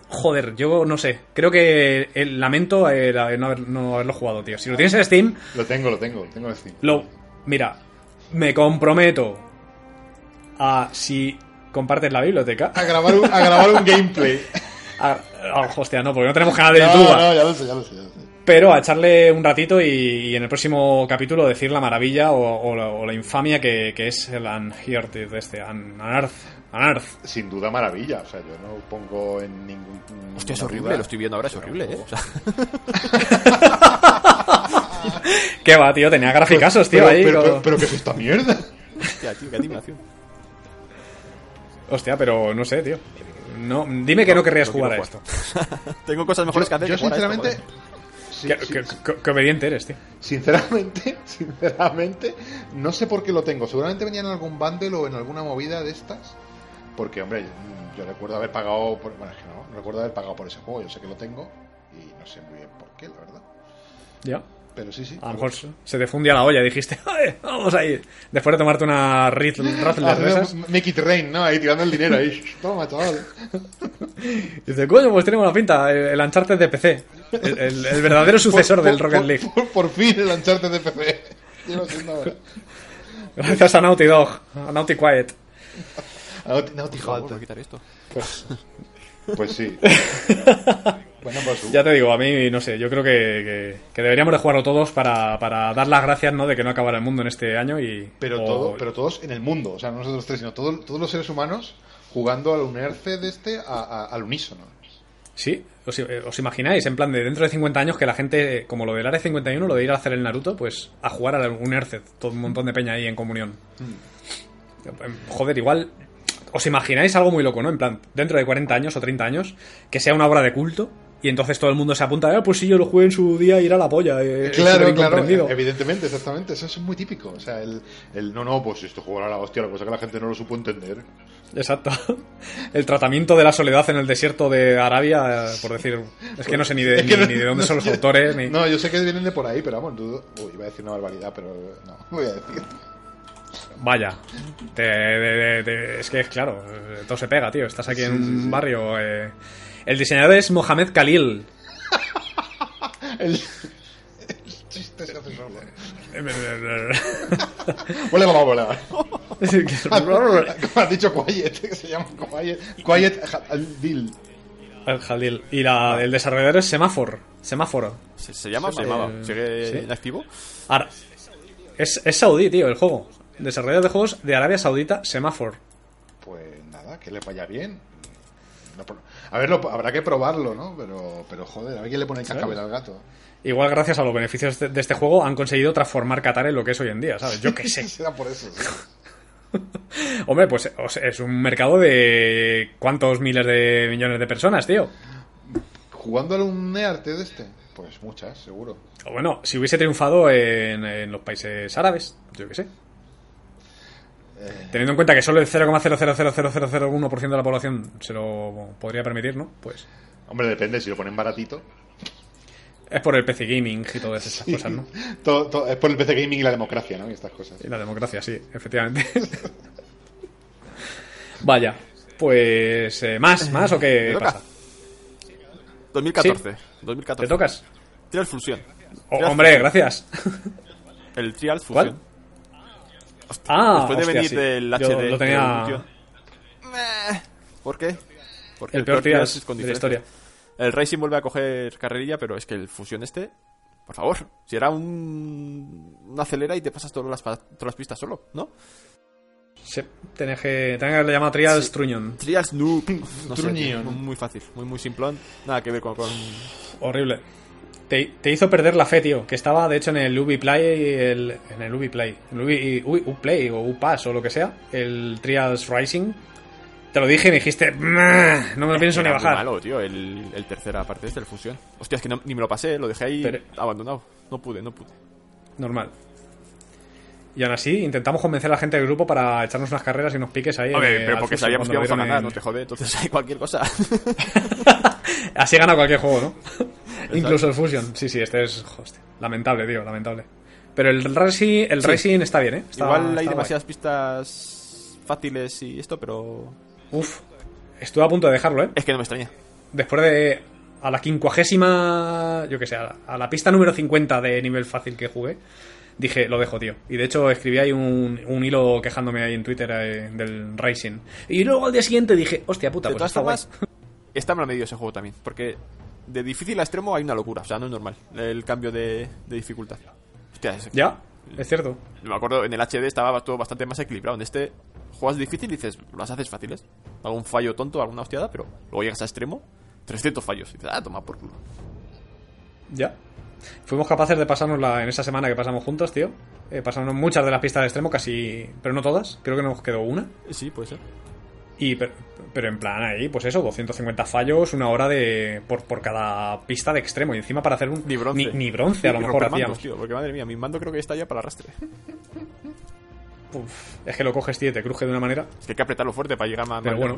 joder, yo no sé, creo que el lamento eh, la- no, haber- no haberlo jugado, tío. Si lo tienes en Steam, Lo tengo, lo tengo, lo tengo en Steam. lo, mira, me comprometo a si compartes la biblioteca. A grabar un, a grabar un gameplay. a- ah, hostia, no, porque no tenemos canal de No, YouTube. no, ya lo sé, ya lo sé, ya lo sé. Pero a echarle un ratito y, y en el próximo capítulo decir la maravilla o, o la, o la infamia que, que es el Unearthed de este. Un- Unearth. Unearth. Sin duda maravilla, o sea, yo no pongo en ningún... Hostia, es horrible, duda. lo estoy viendo ahora, es horrible, eh. O sea, ¿Qué va, tío? Tenía graficazos, tío, pero, ahí. pero, pero, pero ¿qué es esta mierda? hostia, tío, qué animación. Hostia, pero no sé, tío. No, dime que no, querrías no jugar a esto. Tengo cosas mejores que hacer. yo que jugar a esto, sinceramente... joder. Sí, Qué, sí, qué- eres, tío. Sinceramente, sinceramente, no sé por qué lo tengo. Seguramente venía en algún bundle o en alguna movida de estas. Porque, hombre, yo, recuerdo haber pagado por. Bueno, es que no, recuerdo haber pagado por ese juego. Yo sé que lo tengo y no sé muy bien por qué, la verdad. Ya. Pero sí, sí. A lo mejor se te fundía la olla dijiste, "Ay, vamos ahí. Después de tomarte una. Ah, Make it rain, ¿no? Ahí tirando el dinero ahí. Toma, chaval. Dice, coño, pues tenemos la pinta. El, el Uncharted de PC. El, el- el verdadero sucesor Por- del Rocket por- League. Por, por fin el Uncharted de PC. Llevo siendo ahora. Gracias a Naughty Dog. A Naughty Quiet. Naughty, Naughty. ¿puedo quitar esto? Pues sí. bueno, pues Ya te digo, a mí, no sé, yo creo que, que- que deberíamos de jugarlo todos para, para dar las gracias, ¿no? De que no acabara el mundo en este año y... Pero, o- todo, pero todos en el mundo, o sea, no nosotros tres, sino todo- todos los seres humanos jugando al Unearce de este a- a- al unísono. Sí, os, eh, os imagináis, en plan de dentro de 50 años que la gente, como lo del Área 51, lo de ir a hacer el Naruto, pues a jugar al Unearthed, todo un montón de peña ahí en comunión. Mm. Joder, igual, ¿os imagináis algo muy loco, no? En plan, dentro de 40 años o 30 años, que sea una obra de culto y entonces todo el mundo se apunta, ah, pues sí, yo lo jugué en su día, ir a la polla. eh, Claro, claro, incomprendido". evidentemente, exactamente, eso es muy típico. O sea, el, el no, no, pues esto jugará la hostia, la cosa que la gente no lo supo entender. Exacto. El tratamiento de la soledad en el desierto de Arabia, eh, por decir, es que no sé ni de, ni, no- ni de dónde no son los autores, ni... No, yo sé que vienen de por ahí, pero vamos, dudo. Uy, iba a decir una barbaridad, pero no, voy a decir. Vaya. Te- de- de- es que, claro, eh, todo se pega, tío. Estás aquí en sí, un sí. barrio. eh. El diseñador es Mohamed Khalil. El, el chiste se hace solo. Huele, huele, huele. Como has dicho Quiet, que se llama Quiet. Quiet Al-Dil. El Jalil. Y la, el desarrollador es Semaphore. Semáforo. ¿Se, se llama o se llamaba? Eh, ¿Sigue sí. inactivo? Ahora, es, es saudí, tío, el juego. Desarrollador de juegos de Arabia Saudita, Semaphore. Pues nada, que le vaya bien. No, a ver, lo- habrá que probarlo, ¿no? Pero, pero joder, a ver quién le pone el cascabel al gato. Igual gracias a los beneficios de, de este juego han conseguido transformar Qatar en lo que es hoy en día, ¿sabes? Yo qué sé. Será por eso, sí. Hombre, pues es un mercado de cuántos miles de millones de personas, tío. ¿Jugándole un nearte de este? Pues muchas, seguro. O bueno, si hubiese triunfado en, en los países árabes, yo qué sé. Teniendo en cuenta que solo el 0,0000001% de la población se lo podría permitir, ¿no? Pues Hombre, depende, si lo ponen baratito. Es por el PC gaming y todas esas cosas, ¿no? Todo- todo- es por el PC Gaming y la democracia, ¿no? Y estas cosas. Y la democracia, sí, efectivamente. Vaya, pues eh, más, más o qué ¿Me toca? pasa. 2014. 2014. ¿Te tocas? Trials Fusion. Oh, hombre, Fusion. gracias. El Trials ¿Cuál? Fusion. Ah, Después de hostia, venir sí. del Yo HD. lo tenía. ¿Por qué? Porque el peor Trials es con de la historia. El Racing vuelve a coger carrerilla, pero es que el Fusion este, por favor, si era un, una acelera y te pasas todas las, todas las pistas solo, ¿no? Sí, tenés que, tenés que haberle llamado Trials Truñón. Trials Noob. No sé, muy, muy fácil, muy muy simplón. Nada que ver con, con- Horrible. Te, te hizo perder la fe, tío. Que estaba, de hecho, en el Ubi Play. El, en el Ubi Play. El Ubi, Ubi- Uplay o Upass o lo que sea. El Trials Rising. Te lo dije y me dijiste. "Meh, No me lo pienso ni muy bajar. malo, tío, el, el tercera parte este, el Fusion. Hostia, es que no- ni me lo pasé, lo dejé ahí Pero- abandonado. No pude, no pude. Normal. Y aún así, intentamos convencer a la gente del grupo para echarnos unas carreras y unos piques ahí. A ver, eh, pero porque sabíamos que íbamos a ganar, no te jode, entonces hay cualquier cosa. Así gana cualquier juego, ¿no? Incluso el Fusion. Sí, sí, este es. Hostia, lamentable, tío, lamentable. Pero el Racing, el Sí. Racing está bien, ¿eh? Está- Igual hay guay. demasiadas pistas fáciles y esto, pero Uf, estuve a punto de dejarlo, ¿eh? es que no me extraña. Después de. A la quincuagésima. Yo que sé, a la, a la pista número 50 de nivel fácil que jugué. Dije, lo dejo, tío. Y de hecho escribí ahí un, un hilo quejándome ahí en Twitter eh, del Racing. Y luego al día siguiente dije, hostia puta, de pues está guay. está mal medido ese juego también, porque de difícil a extremo hay una locura, o sea, no es normal el cambio de, de dificultad. Hostia, es- Ya, es cierto. me acuerdo, en el HD estaba todo bastante más equilibrado. En este juegas difícil y dices, las haces fáciles. Algún fallo tonto, alguna hostiada, pero luego llegas a extremo, 300 fallos. Y dices, ah, toma por culo. Ya. Fuimos capaces de pasárnosla en esa semana que pasamos juntos, tío. Eh, pasamos muchas de las pistas de extremo, casi. Pero no todas. Creo que nos quedó una. Sí, puede ser. Y pero, pero en plan ahí, pues eso, 250 fallos, una hora de por, por cada pista de extremo. Y encima para hacer un. Ni bronce. Ni, ni bronce, a lo mejor hacíamos. tío, porque madre mía, mi mando creo que está ya para arrastre. Uf, es que lo coges, tío, y te cruje de una manera. Es que hay que apretarlo fuerte para llegar más, Pero más bueno.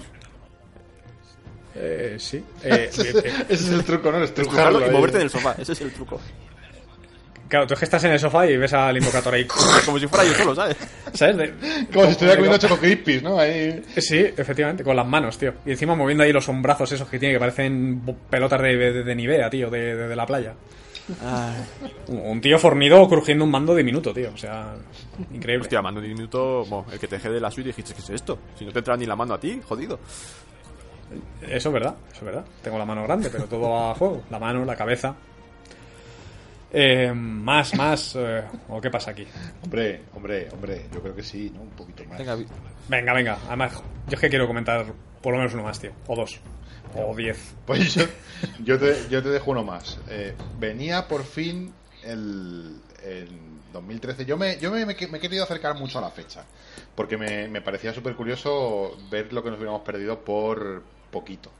Eh, sí. Eh, Ese, eh, eh, ese es el truco, ¿no? Estrujarlo y moverte del sofá, ese es el truco. claro, tú es que estás en el sofá y ves al Invocator ahí. Como si fuera yo solo, ¿sabes? ¿Sabes? De- Como si estuviera comiendo Choco Crispies, ¿no? Ahí. Sí, efectivamente, con las manos, tío. Y encima moviendo ahí los hombrazos esos que tiene, que parecen pelotas de, de, de Nivea, tío, de, de- de la playa. Un un tío fornido crujiendo un mando diminuto, tío. O sea, increíble. Hostia, mando un minuto, bueno, el que te dejé de la suite y dijiste, ¿qué es esto? Si no te entra ni la mano a ti, jodido. Eso es verdad, eso es verdad. Tengo la mano grande, pero todo a juego. La mano, la cabeza. Eh, más, más. eh, ¿O qué pasa aquí? Hombre, hombre, hombre, yo creo que sí, ¿no? Un poquito más. Venga, Venga, venga. Además, yo es que quiero comentar por lo menos uno más, tío. O dos. O diez. Pues yo, yo, te, yo te dejo uno más. Eh, venía por fin el, el 2013. Yo, me, yo me, me he me he querido acercar mucho a la fecha. Porque me, me parecía súper curioso ver lo que nos hubiéramos perdido por poquito.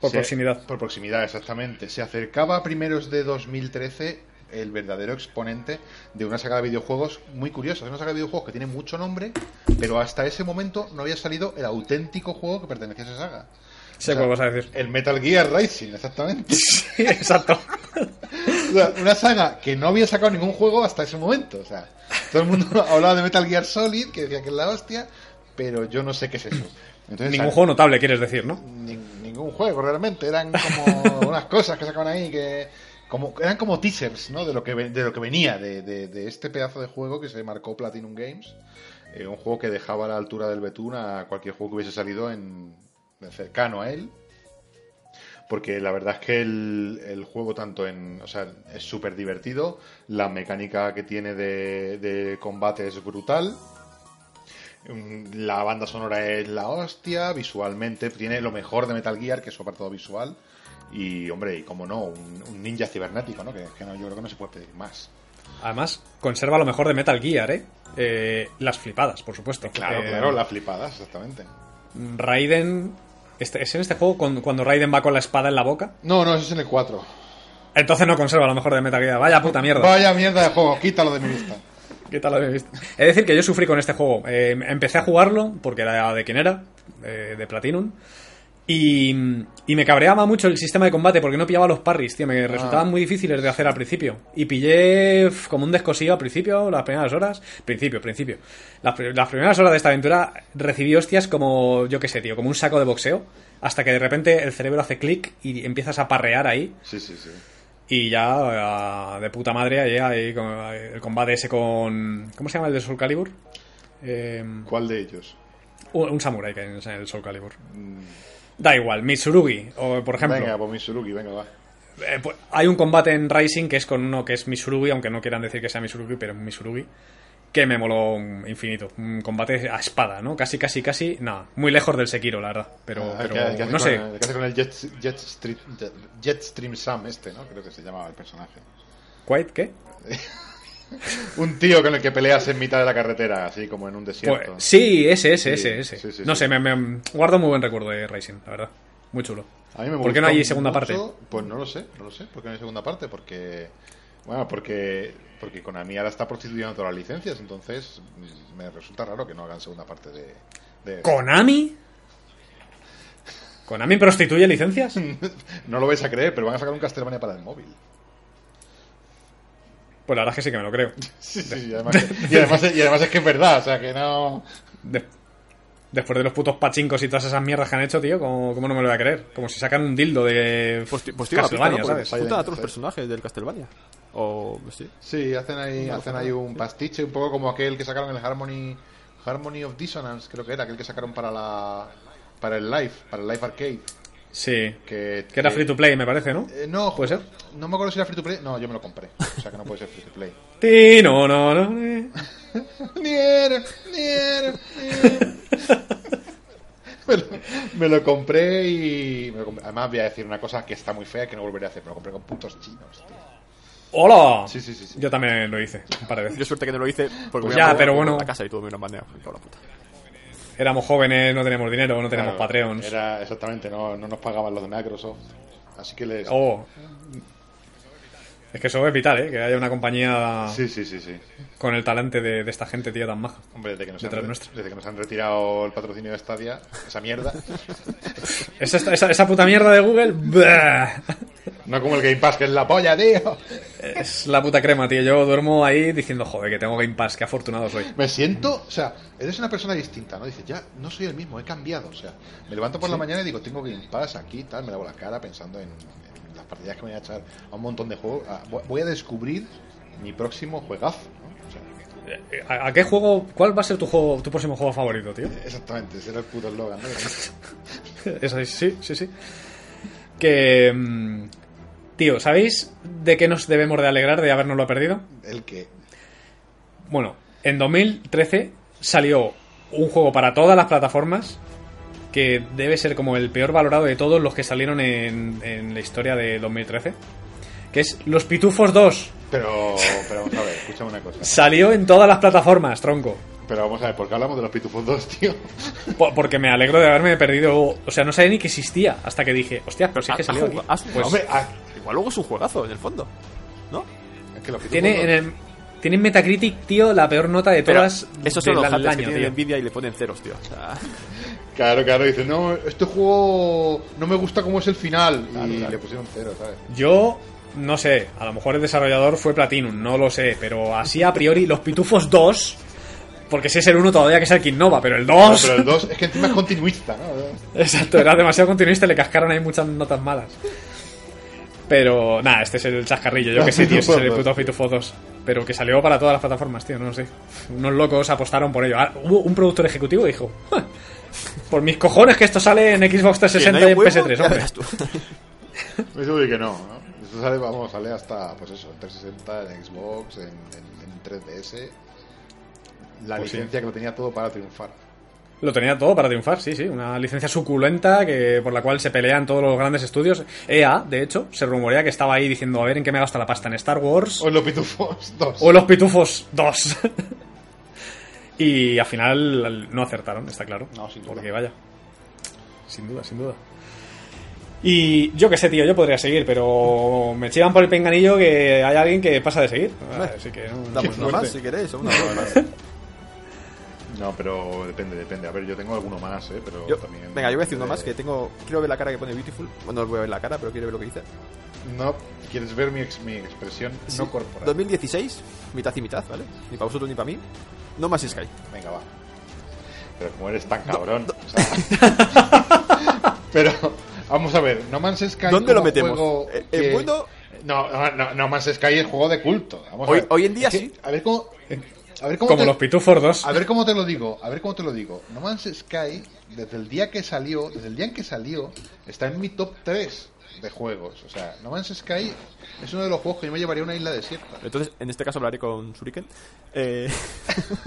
Por Se- proximidad. Por proximidad, exactamente. Se acercaba a primeros de 2013 el verdadero exponente de una saga de videojuegos muy curiosa. Es una saga de videojuegos que tiene mucho nombre, pero hasta ese momento no había salido el auténtico juego que pertenecía a esa saga. Sé O sea, cuál vas a decir. El Metal Gear Rising, exactamente. Sí, exacto. O sea, una saga que no había sacado ningún juego hasta ese momento. O sea, todo el mundo hablaba de Metal Gear Solid, que decía que es la hostia, pero yo no sé qué es eso. Entonces, Ningún juego notable, quieres decir, ¿no? Nin- ningún juego realmente. Eran como unas cosas que sacaban ahí que. Como, eran como teasers, ¿no? De lo que, de lo que venía de, de- de este pedazo de juego que se marcó Platinum Games. Eh, un juego que dejaba a la altura del betún a cualquier juego que hubiese salido en cercano a él. porque la verdad es que el, el juego tanto en... O sea, es súper divertido, la mecánica que tiene de, de combate es brutal, Mm, la banda sonora es la hostia, visualmente tiene lo mejor de Metal Gear, que es su apartado visual, y hombre, y como no, un, un ninja cibernético, ¿no? Que, que no, yo creo que no se puede pedir más. Además, conserva lo mejor de Metal Gear, ¿eh? Eh, las flipadas, por supuesto. Claro, Eh, claro, las flipadas, exactamente. Raiden. Este, ¿Es en este juego cuando, cuando Raiden va con la espada en la boca? No, no, eso es en el 4. Entonces no conserva lo mejor de Metal Gear. Vaya puta mierda. Vaya mierda de juego, quítalo de mi vista. ¿Qué tal lo habéis visto? Es decir, que yo sufrí con este juego. Eh, empecé a jugarlo porque era de quién era, eh, de Platinum. Y, y me cabreaba mucho el sistema de combate porque no pillaba los parries, tío. Me resultaban muy difíciles de hacer al principio. Y pillé como un descosío al principio, las primeras horas. Principio, principio. Las, pri- las primeras horas de esta aventura recibí hostias como, yo qué sé, tío, como un saco de boxeo. Hasta que de repente el cerebro hace clic y empiezas a parrear ahí. Sí, sí, sí. Y ya ah, de puta madre ahí, el combate ese con... ¿Cómo se llama el de Soul Calibur? Eh, ¿Cuál de ellos? un, un samurái que es el Soul Calibur. Da igual, Mitsurugi, o por ejemplo... Venga, pues Mitsurugi, venga, va. eh, pues, hay un combate en Rising que es con uno que es Mitsurugi, aunque no quieran decir que sea Mitsurugi, pero es Mitsurugi, que me moló infinito. Un combate a espada, ¿no? Casi, casi, casi... Nada, muy lejos del Sekiro, la verdad. Pero, Ah, pero que- que hace no con sé. el- que hace con el Jet, Jet, Street- Sam este, ¿no? Creo que se llamaba el personaje. ¿Quite qué? Un tío con el que peleas en mitad de la carretera, así como en un desierto. Pues, sí, ese, ese, Sí, ese, ese. sí, sí, no sé, me, me- guardo muy buen recuerdo de Rising, la verdad. Muy chulo. A mí me ¿Por qué no hay segunda parte? Pues no lo sé, no lo sé. ¿Por qué no hay segunda parte? Porque. Bueno, porque. Porque Konami ahora está prostituyendo todas las licencias, entonces mm, me resulta raro que no hagan segunda parte de. de- ¿Konami? ¿Konami prostituye licencias? No lo vais a creer, pero van a sacar un Castlevania para el móvil. Pues la verdad es que sí que me lo creo. Sí, sí, y además, y, además, y además es que es verdad, o sea que no. De- después de los putos pachincos y todas esas mierdas que han hecho, tío, ¿cómo, cómo no me lo voy a creer? Como si sacan un dildo de Pues, pues tío, Castlevania, ¿no? ¿sabes? Juntan a Sí. otros personajes del Castlevania. O, sí. Sí, hacen ahí, hacen ahí un pastiche, un poco como aquel que sacaron el Harmony. Harmony of Dissonance, creo que era, aquel que sacaron para la. Para el Live, para el Live Arcade. Sí. Que, Que era free to play, me parece, ¿no? Eh, no, ¿Puede ser? No me acuerdo si era free to play. No, yo me lo compré. O sea que no puede ser free to play. Ti, no, no, no. Nier, nier, nier. me, lo, me lo compré y. me lo compré. Además, voy a decir una cosa que está muy fea que no volveré a hacer. Me lo compré con putos chinos. tío. ¡Hola! Sí, sí, sí, sí. Yo también lo hice un par de veces. Yo suerte que no lo hice porque Pues voy a ya, pero bueno. la casa y todo me lo en la puta. Éramos jóvenes, no teníamos dinero, no teníamos Claro, Patreons. Era exactamente, no, no nos pagaban los de Microsoft. Así que les. Oh. Es que eso es vital, ¿eh? Que haya una compañía Sí, sí, sí, sí. con el talante de, de esta gente, tío, tan maja. Hombre, desde que, nos han, desde que nos han retirado el patrocinio de Stadia, esa mierda. Esa, esa, esa puta mierda de Google. No como el Game Pass, que es la polla, tío. es la puta crema, tío. Yo duermo ahí diciendo, joder, que tengo Game Pass, qué afortunado soy. Me siento, o sea, eres una persona distinta, ¿no? Dices, ya, no soy el mismo, he cambiado. O sea, me levanto por la mañana y digo, tengo Game Pass aquí, tal, me lavo la cara pensando en, en las partidas que me voy a echar a un montón de juegos. Ah, voy- a descubrir mi próximo juegazo, ¿no? O sea, ¿A, qué juego, cuál va a ser tu juego, tu próximo juego favorito, tío? exactamente, ese era el puto eslogan, ¿no? Eso es- sí, sí, sí. Que... mm, Tío, ¿sabéis de qué nos debemos de alegrar de habernoslo perdido? El que. Bueno, en 2013 salió un juego para todas las plataformas que debe ser como el peor valorado de todos los que salieron en, en la historia de 2013, que es Los Pitufos 2. Pero, pero vamos a ver, escúchame una cosa. Salió en todas las plataformas, tronco. Pero vamos a ver, ¿por qué hablamos de los Pitufos 2, tío? Po- Porque me alegro de haberme perdido. O sea, no sabía ni que existía hasta que dije, hostia, pero sí que ¿Has salió aquí. jugado- has jugado? Pues Hombre, ah, Igual luego es un juegazo, en el fondo. ¿No? es que los tiene 2 en el. Tiene en Metacritic, tío, la peor nota de Pero todas. esos son los del haters que año, tienen tío. envidia y le ponen ceros, tío. O sea, Claro, claro, dice, no, este juego no me gusta cómo es el final. y le pusieron cero, ¿sabes? Yo no sé, a lo mejor el desarrollador fue Platinum, no lo sé, pero así a priori los Pitufos 2, porque si es el 1 todavía que es el que innova, pero el 2... Pero el 2 es que encima es continuista, ¿no? Exacto, era demasiado continuista y le cascaron ahí muchas notas malas. Pero nada, este es el chascarrillo, yo que sé, tío, ese es el puto Pitufos 2. Pero que salió para todas las plataformas, tío, no lo sé. Unos locos apostaron por ello. Ah, Hubo un productor ejecutivo que dijo, "Ja, por mis cojones que esto sale en Xbox que no 360 hay y en huevo, PS3, ya hombre. tú. Me seguro que no, ¿no? Esto sale, vamos, sale hasta, pues eso, en 360, en Xbox, en, en- en 3DS. La Pues sí. licencia que lo tenía todo para triunfar. Lo tenía todo para triunfar, sí, sí. Una licencia suculenta que por la cual se pelean todos los grandes estudios. EA, de hecho, se rumorea que estaba ahí diciendo a ver en qué me gasto la pasta, en Star Wars O en los Pitufos 2. o en los Pitufos 2. y al final no acertaron, está claro. No, sin duda. Porque vaya. Sin duda, sin duda. Y yo qué sé, tío, yo podría seguir, pero me chivan por el pinganillo que hay alguien que pasa de seguir. Así que no- Damos más si queréis, o una más. No, pero depende, depende. A ver, yo tengo alguno más, ¿eh? Pero Yo- también... venga, yo voy a decir uno más que tengo. Quiero ver la cara que pone Beautiful. Bueno, no voy a ver la cara, pero quiero ver lo que dice. No, ¿quieres ver mi, ex- mi expresión Sí. no corporal? 2016, mitad y mitad, ¿vale? Ni para vosotros ni para mí. No más Sky. Venga, va. Pero como eres tan cabrón. o sea- pero, vamos a ver, No Man's Sky. ¿Dónde lo metemos? juego ¿En que- bueno? No, no, no, No Man's Sky es juego de culto. Vamos a Hoy- ver. hoy en día Es que, sí. A ver cómo. A ver cómo Como te- los Pitufos 2. A ver cómo te lo digo, a ver cómo te lo digo. No Man's Sky, desde el día que salió, desde el día en que salió, está en mi top 3 de juegos. O sea, No Man's Sky es uno de los juegos que yo me llevaría a una isla desierta. Entonces, en este caso hablaré con Shuriken. Eh...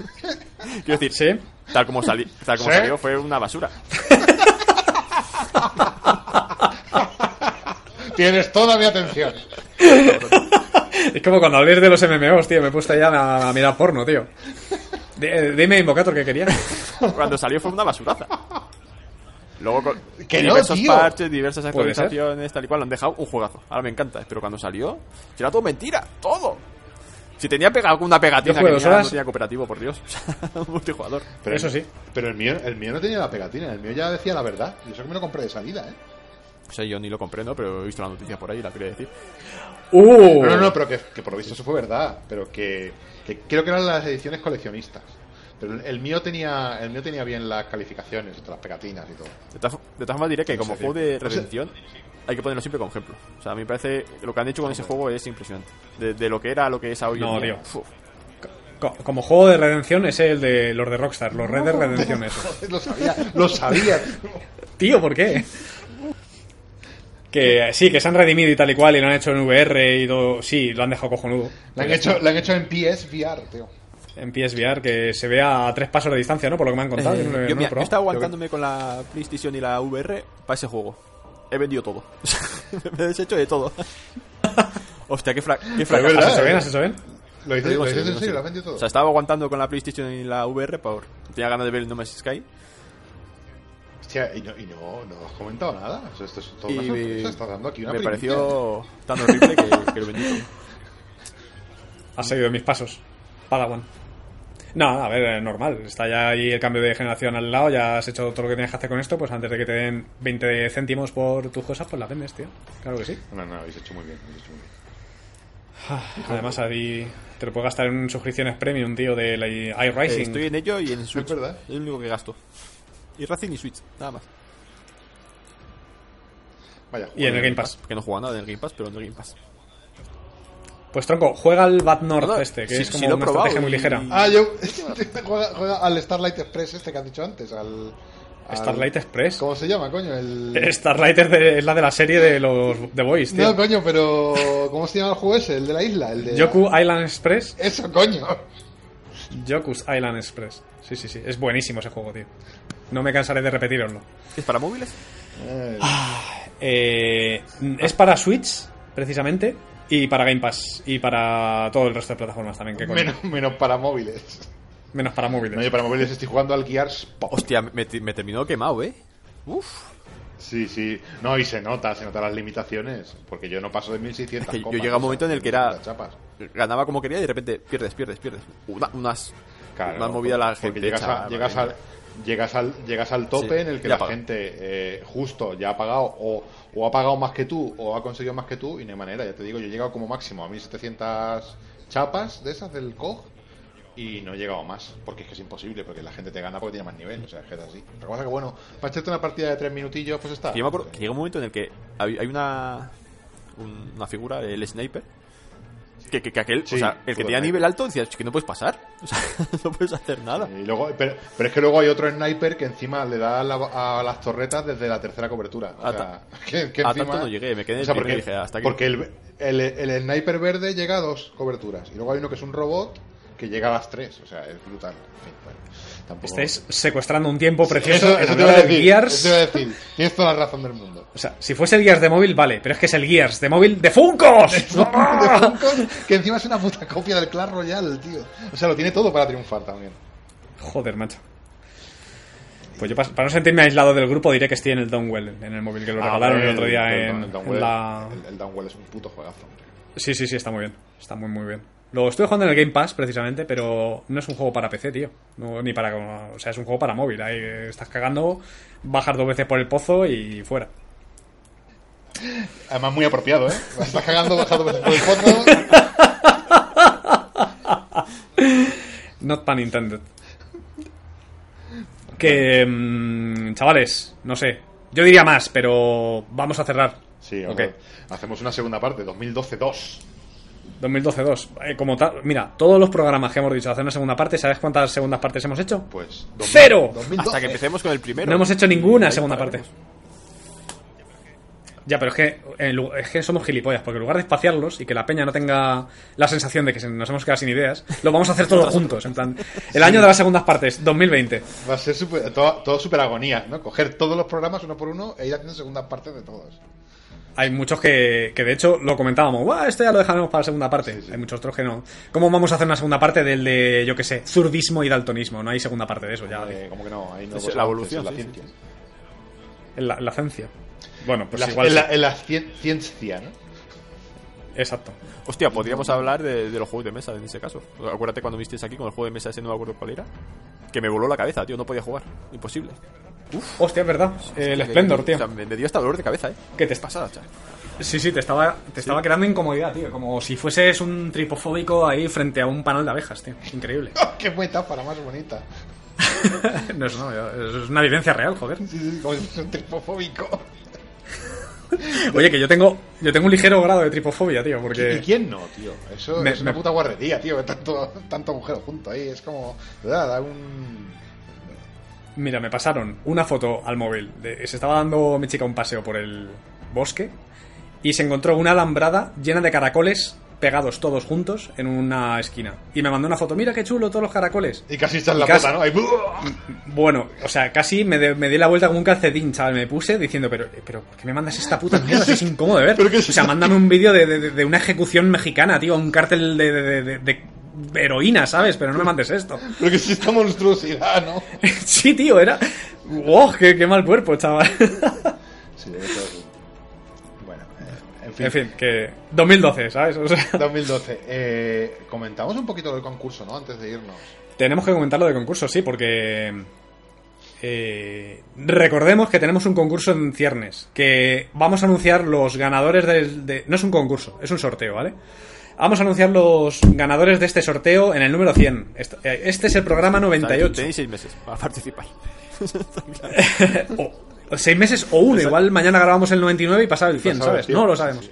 quiero decir, Sí. tal como, sali- tal como ¿Sí? salió, fue una basura. Tienes toda mi atención. Es como cuando hables de los MMOs, tío. Me he puesto ya a, a mirar porno, tío. D- Dime, Invocator, que quería. Cuando salió fue una basuraza. Luego con Que no, diversos tío. parches, diversas actualizaciones, tal y cual, lo han dejado un juegazo. Ahora me encanta, pero cuando salió, era todo mentira, todo. Si tenía pega alguna pegatina que tenía, horas. no tenía cooperativo, por Dios. multijugador. Pero Eso sí. Pero el mío, el mío no tenía la pegatina, el mío ya decía la verdad. Y eso que me lo compré de salida, ¿eh? O sea, yo ni lo compré, ¿no? Pero he visto la noticia por ahí, la quería decir. ¡Uh! No, no, no, pero que, que por lo visto eso fue verdad. Pero que, que creo que eran las ediciones coleccionistas. Pero el, mío tenía el mío tenía bien las calificaciones, las pegatinas y todo. De todas, de formas diré que como juego de redención hay que ponerlo siempre como ejemplo. O sea, a mí me parece lo que han hecho con ese juego es impresionante. De, de lo que era a lo que es hoy en No, día. tío. Co- Como juego de redención es el de los de Rockstar, los Red Dead Redemption esos. lo sabía, lo sabía. Tío, ¿por qué? Que sí, que se han redimido y tal y cual y lo han hecho en VR y todo. Sí, lo han dejado cojonudo. Lo han hecho, lo han hecho en PSVR, tío. En PSVR, que se vea a tres pasos de distancia, ¿no? Por lo que me han contado. Eh, yo no lo yo, no lo he mira, estado aguantándome con la PlayStation y la VR para ese juego. He vendido todo. me he deshecho de todo. Hostia, qué, fra qué fracaso. verdad, ¿Has hecho eh. bien? ¿Has hecho bien? ¿Lo digo lo en serio? ¿Lo has vendido todo? O sea, estaba aguantando con la PlayStation y la VR por... Tenía ganas de ver el No Man's Sky. Hostia, y no, y no, no has comentado nada. O sea, esto es una Y sorpresa. Estás dando aquí una me primicia. pareció tan horrible que, que lo vendí todo. Has seguido mis pasos. Padawan. No, a ver, eh, normal. Está ya ahí el cambio de generación al lado. Ya has hecho todo lo que tienes que hacer con esto. Pues antes de que te den 20 céntimos por tus cosas, pues las vendes, tío. Claro que sí. No, no, habéis hecho muy bien. Habéis hecho muy bien. Además, ahí te lo puedes gastar en suscripciones premium, tío, de la Eh, iRacing. estoy en ello y en Switch. Es verdad. Es lo único que gasto. Y Racing y Switch, nada más. Vaya, Y en el. Game Pass. Que no juega nada en el Game Pass, pero en el Game Pass. Pues tronco, juega al Bad North No, no, este, que sí- es sí como una probado estrategia muy y- ligera. Ah, yo. juega, juega al Starlight Express este que has dicho antes. Al, al- Starlight Express. ¿Cómo se llama, coño? El... Starlight es, de- es la de la serie de los The Boys, tío. No, coño, pero. ¿Cómo se llama el juego ese? El de la isla. El de... Yoku Island Express. Eso, coño. Yoku's Island Express. Sí, sí, sí. Es buenísimo ese juego, tío. No me cansaré de repetiroslo. ¿Es para móviles? Eh, Eh, es para Switch, precisamente, y para Game Pass, y para todo el resto de plataformas también. Que menos, menos para móviles. Menos para móviles. No, yo para móviles estoy jugando al Gears Pop. Hostia, me, me terminó quemado, ¿eh? Uf. Sí, sí. No, y se nota, se notan las limitaciones. Porque yo no paso de 1600 Es que yo llegué a un o sea, momento en el que era- 1600 chapas. Ganaba como quería y de repente pierdes, pierdes, pierdes. Una- unas... Claro, una movida la porque gente llegas, hecha, a- llegas, al, llegas, al, llegas al tope Sí, en el que la paga. gente eh, justo ya ha pagado o, o ha pagado más que tú o ha conseguido más que tú y no hay manera. Ya te digo, yo he llegado como máximo a 1700 chapas de esas del COG y no he llegado más porque es que es imposible porque la gente te gana porque tiene más nivel. O sea, es que es así. Lo que pasa es que, bueno, para echarte una partida de 3 minutillos, pues está. Que yo me acuerdo que llega un momento en el que hay, hay una un- una figura, el sniper, que, que, que aquel, Sí, o sea, el que tenía nivel alto decía, "Es que no puedes pasar. O sea, no puedes hacer nada. Y luego, pero, pero es que luego hay otro sniper que encima le da a, la- a las torretas desde la tercera cobertura. O A sea, que, que a encima- tanto no llegué, me quedé o sea, porque, dije, hasta aquí. porque el, el, el sniper verde llega a dos coberturas. Y luego hay uno que es un robot que llega a las tres. O sea, es brutal. En fin, bueno, tampoco... Estáis secuestrando un tiempo precioso Eso, en te hablar de decir. Gears. te iba a decir. Tienes toda la razón del mundo. O sea, si fuese el Gears de móvil, vale, pero es que es el Gears de móvil de Funkos. De Funkos, que encima es una puta copia del Clash Royale, tío. O sea, lo tiene todo para triunfar también. Joder, macho. Pues yo, para no sentirme aislado del grupo, diré que estoy en el Downwell, en el móvil que lo regalaron Ah, el otro día el- en, el Downwell- en la... el Downwell es un puto juegazo, hombre. Sí, sí, sí, está muy bien. Está muy, muy bien. Lo estoy jugando en el Game Pass, precisamente, pero no es un juego para PC, tío. No, ni para... O sea, es un juego para móvil. Ahí estás cagando, bajas dos veces por el pozo y fuera. Además, muy apropiado, ¿eh? Estás cagando bajando por el fondo. Not pun intended. Que... mm, chavales, no sé. Yo diría más, pero vamos a cerrar. Sí, Ok. hombre. Hacemos una segunda parte, 2012-2. 2012-2. Eh, como tal, mira, todos los programas que hemos dicho hacer una segunda parte, ¿sabes cuántas segundas partes hemos hecho? Pues. ¡Cero! 2012. Hasta que empecemos con el primero. No hemos hecho ninguna segunda parte. Ya, pero es que, es que somos gilipollas, porque en lugar de espaciarlos y que la peña no tenga la sensación de que se- nos hemos quedado sin ideas, lo vamos a hacer todos juntos. En plan, el año de las segundas partes, 2020. Va a ser super- todo, todo super agonía, ¿no? Coger todos los programas uno por uno e ir haciendo segundas partes de todos. Hay muchos que, que de hecho lo comentábamos, "Buah, esto ya lo dejaremos para la segunda parte. Sí, sí. Hay muchos otros que no. ¿Cómo vamos a hacer una segunda parte del de, yo qué sé, zurdismo y daltonismo? No hay segunda parte de eso, ya. Eh, como que no, hay Es la evolución, en la ciencia. En la, en la ciencia. Bueno, pues En la, igual. en sí. la- en la cien- ciencia, ¿no? Exacto. Hostia, podríamos hablar de, de los juegos de mesa en ese caso. Acuérdate cuando visteis aquí con el juego de mesa ese, no me acuerdo cuál era. Que me voló la cabeza, tío, no podía jugar. Imposible. Hostia, es verdad. El Splendor, tío. O sea, me, me dio hasta dolor de cabeza, eh. ¿Qué te pasada, chaval? Sí, sí, te estaba, te estaba creando incomodidad, tío. Como si fueses un tripofóbico ahí frente a un panel de abejas, tío. Increíble. ¡Qué metáfora más bonita! no, es, no, es una vivencia real, joder. Sí, sí, como si fuese un tripofóbico. Oye, que yo tengo, yo tengo un ligero grado de tripofobia, tío, ¿Y porque... quién no, tío? Eso Me- es una me- puta guarrería, tío. Tanto, tanto agujero junto ahí. Es como. Da, da un. Mira, me pasaron una foto al móvil. De, se estaba dando mi chica un paseo por el bosque y se encontró una alambrada llena de caracoles pegados todos juntos en una esquina. Y me mandó una foto. Mira qué chulo todos los caracoles. Y casi está en la casi- pota, ¿no? Ahí, Bueno, o sea, casi me, de- me di la vuelta como un calcetín, chaval. Me puse diciendo, pero, pero ¿por qué me mandas esta puta mierda? Es incómodo de ver. ¿Pero qué O sea, mándame un vídeo de, de- de una ejecución mexicana, tío. Un cártel de heroína, ¿sabes? Pero no me mandes esto. Pero que es esta monstruosidad, ¿no? sí, tío, era... ¡Wow! Qué, qué mal cuerpo, chaval! Sí, eso es. Bueno, eh, en fin. en fin, que... 2012, ¿sabes? O sea, 2012. Eh, comentamos un poquito del concurso, ¿no? Antes de irnos. tenemos que comentar lo de concurso, sí, porque... eh, recordemos que tenemos un concurso en ciernes, que vamos a anunciar los ganadores del... de- no es un concurso, es un sorteo, ¿vale? Vamos a anunciar los ganadores de este sorteo en el número 100. Este, eh, este es el programa 98. Tenéis seis meses para participar. o, seis meses o uno. Igual mañana grabamos el 99 y pasado el 100, pasado el ¿sabes? 100, No lo sabemos.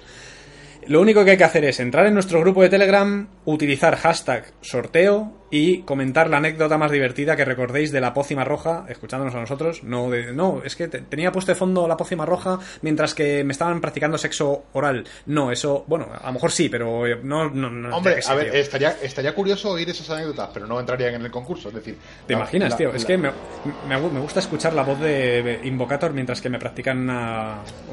Lo único que hay que hacer es entrar en nuestro grupo de Telegram, utilizar hashtag sorteo y comentar la anécdota más divertida que recordéis de la pócima roja, escuchándonos a nosotros. No, de, no es que te- tenía puesto de fondo la pócima roja mientras que me estaban practicando sexo oral. No, eso, bueno, a lo mejor sí, pero eh, no, no, no Hombre, sé, a ver, tío. estaría, estaría curioso oír esas anécdotas, pero no entrarían en el concurso. Es decir, ¿Te la- imaginas, la- tío? Es que me, me, me gusta escuchar la voz de Invocator mientras que me practican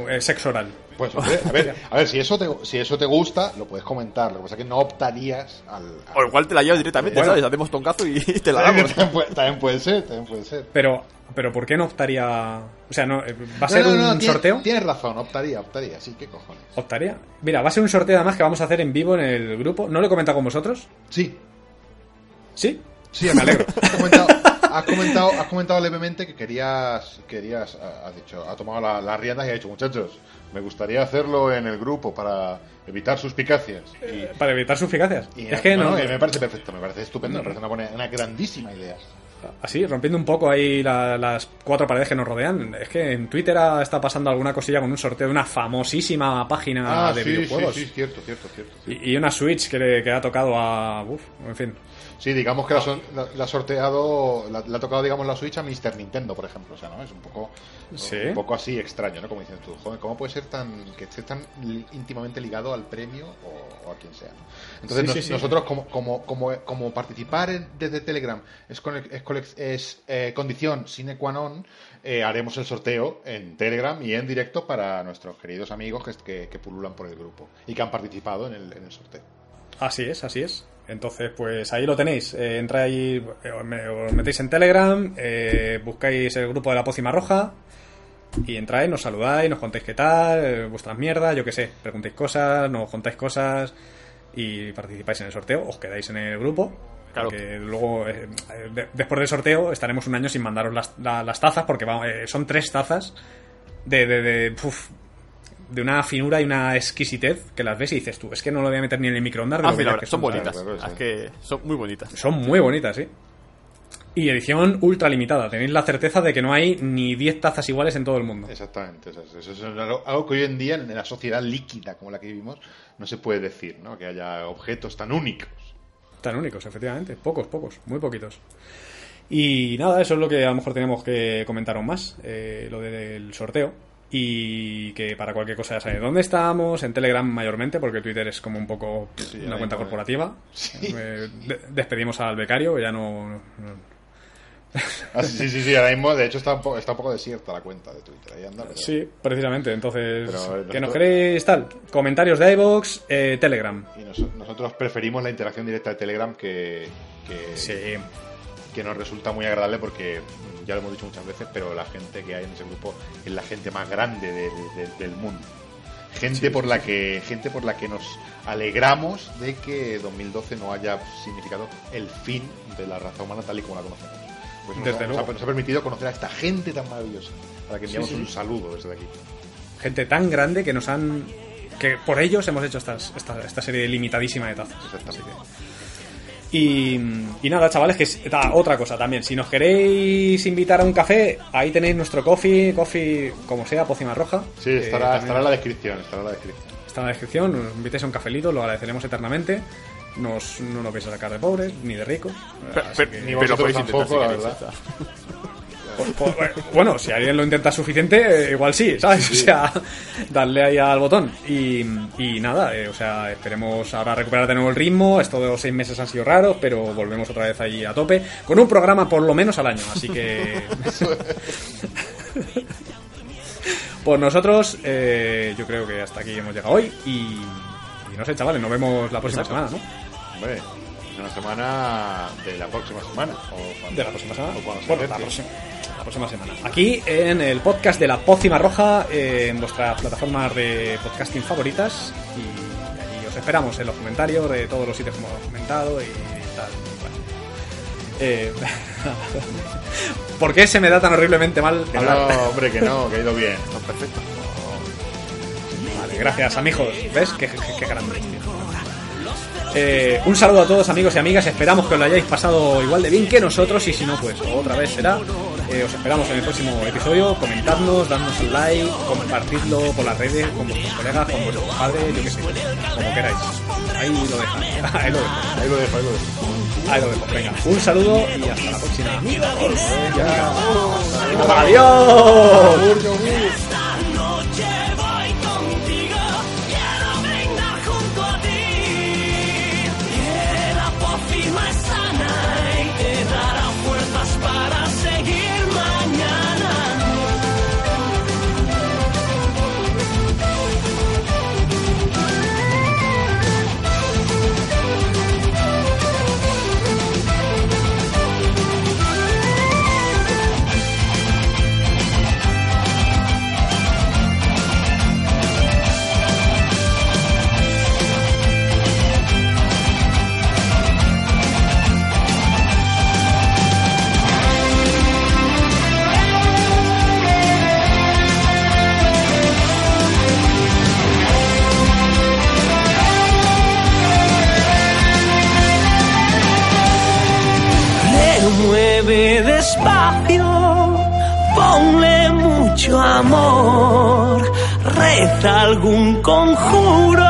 eh, sexo oral. Pues, hombre, a ver, a ver si, eso te, si eso te gusta, lo puedes comentar. Lo que pasa es que no optarías al. al- O igual te la llevas directamente, Bueno. ¿sabes? Hacemos toncazo y te la también, damos. puede, también puede ser, también puede ser. Pero, pero ¿por qué no optaría? O sea, no, eh, ¿va a ser No, no, no, un sorteo? Tienes razón, optaría, optaría, sí, qué cojones. ¿Optaría? Mira, va a ser un sorteo además que vamos a hacer en vivo en el grupo. ¿No lo he comentado con vosotros? Sí, ¿Sí? sí, me alegro. Has comentado, has comentado, has comentado levemente que querías, querías, has dicho, ha tomado la- las riendas y ha dicho, muchachos, me gustaría hacerlo en el grupo para evitar suspicacias. Y, Para evitar suficacias. y- es que no. y me parece perfecto, me parece estupendo, me parece una, buena- una grandísima idea. así, rompiendo un poco ahí la- las cuatro paredes que nos rodean. Es que en Twitter está pasando alguna cosilla con un sorteo de una famosísima página Ah, de sí, videojuegos. sí, sí, cierto, cierto, cierto. Y, y una Switch que, le- que ha tocado a. Uf, en fin. Sí, digamos que la, son- la- la ha sorteado, la, la ha tocado, digamos, la Switch a Mr. Nintendo, por ejemplo. O sea, ¿no? Es un poco, Sí. un poco así extraño, ¿no? Como dices tú, joder, ¿cómo puede ser tan, que esté tan íntimamente ligado al premio o, o a quien sea? Entonces, Sí, nos- sí, sí. nosotros, como, como, como, como participar en- desde Telegram es, conec- es, es, eh, condición sine qua non, eh, haremos el sorteo en Telegram y en directo para nuestros queridos amigos que, que, que pululan por el grupo y que han participado en el, en el sorteo. Así es, así es. Entonces, pues ahí lo tenéis. Eh, entra ahí, eh, os me- os metéis en Telegram, eh, buscáis el grupo de la Pócima Roja y entráis, nos saludáis, nos contáis qué tal, eh, vuestras mierdas, yo qué sé. Preguntáis cosas, nos contáis cosas y participáis en el sorteo. Os quedáis en el grupo. Claro. Porque luego, eh, de- después del sorteo, estaremos un año sin mandaros las, la- las tazas, porque vamos, eh, son tres tazas de, de, de, uf, de una finura y una exquisitez que las ves y dices tú, es que no lo voy a meter ni en el microondas. de Ah, lo mira, que son bonitas. claro, sí. Es que son muy bonitas. Son muy bonitas, sí. Y edición ultra limitada. Tenéis la certeza de que no hay ni 10 tazas iguales en todo el mundo. Exactamente, eso es, eso es algo, algo que hoy en día en la sociedad líquida como la que vivimos no se puede decir, ¿no? Que haya objetos tan únicos. Tan únicos, efectivamente. Pocos, pocos, muy poquitos. Y nada, eso es lo que a lo mejor tenemos que comentaros más. eh, lo del sorteo. Y que para cualquier cosa ya sabéis dónde estamos, en Telegram mayormente, porque Twitter es como un poco Sí, una cuenta mismo, corporativa. Sí. Eh, de- despedimos al becario, ya no, no- Ah, sí, sí, sí, ahora mismo de hecho está un, poco, está un poco desierta la cuenta de Twitter. Ahí anda, pero- Sí, precisamente. Entonces, eh, que nos queréis tal. Comentarios de iVoox, eh, Telegram. Y nos- nosotros preferimos la interacción directa de Telegram que, que, Sí. Que nos resulta muy agradable porque mm, ya lo hemos dicho muchas veces, pero la gente que hay en ese grupo es la gente más grande de- de- del mundo. Gente por la que gente por la que nos alegramos de que 2012 no haya significado el fin de la raza humana tal y como la conocemos. Pues nos, Desde ha, nos ha- luego. nos ha permitido conocer a esta gente tan maravillosa, a la que enviamos sí. un saludo desde aquí. Gente tan grande que nos han. que por ellos hemos hecho estas, esta, esta serie limitadísima de tazas. Exactamente. Y, y nada, chavales, que es ta- otra cosa también. Si nos queréis invitar a un café, ahí tenéis nuestro coffee, coffee como sea, pócima roja. Sí, Eh, estará, también estará en la descripción, estará en la descripción. está en la descripción. Nos invitéis a un cafelito, lo agradeceremos eternamente. Nos, no nos vais a sacar de pobres ni de ricos. Pero, pero- que- Ni pero intentar la verdad. bueno, si alguien lo intenta suficiente, igual sí, ¿sabes? O sea, darle ahí al botón. Y, y nada, eh, o sea, esperemos ahora recuperar de nuevo el ritmo. Estos de los seis meses han sido raros, pero volvemos otra vez ahí a tope. Con un programa por lo menos al año, así que. Pues nosotros, eh, yo creo que hasta aquí hemos llegado hoy. Y, y no sé, chavales, nos vemos la próxima semana, ¿no? Hombre, una semana de la próxima semana. O cuando- De la próxima semana. o cuando se Bueno, la acerque. próxima, la próxima semana. Aquí en el podcast de la Pócima Roja, eh, en vuestras plataformas de podcasting favoritas. Y allí os esperamos en los comentarios de todos los sitios que hemos comentado y tal. Bueno. Eh, ¿Por qué se me da tan horriblemente mal Que hablar? no, hombre, que no, que ha ido bien. Está perfecto. Vale, gracias, amigos. ¿Ves? Qué, qué, qué grande. Eh, un saludo a todos, amigos y amigas. Esperamos que os lo hayáis pasado igual de bien que nosotros. Y si no, pues otra vez será. Eh, os esperamos en el próximo episodio. Comentadnos, dadnos un like, compartidlo por las redes con vuestros colegas, con vuestros padres, yo que sé, como queráis. Ahí lo dejo. Ahí lo dejo. Ahí lo dejo, ahí lo dejo. Ahí lo dejo. Venga, un saludo y hasta la próxima. amigos. Adiós. Ponle mucho amor, reza algún conjuro.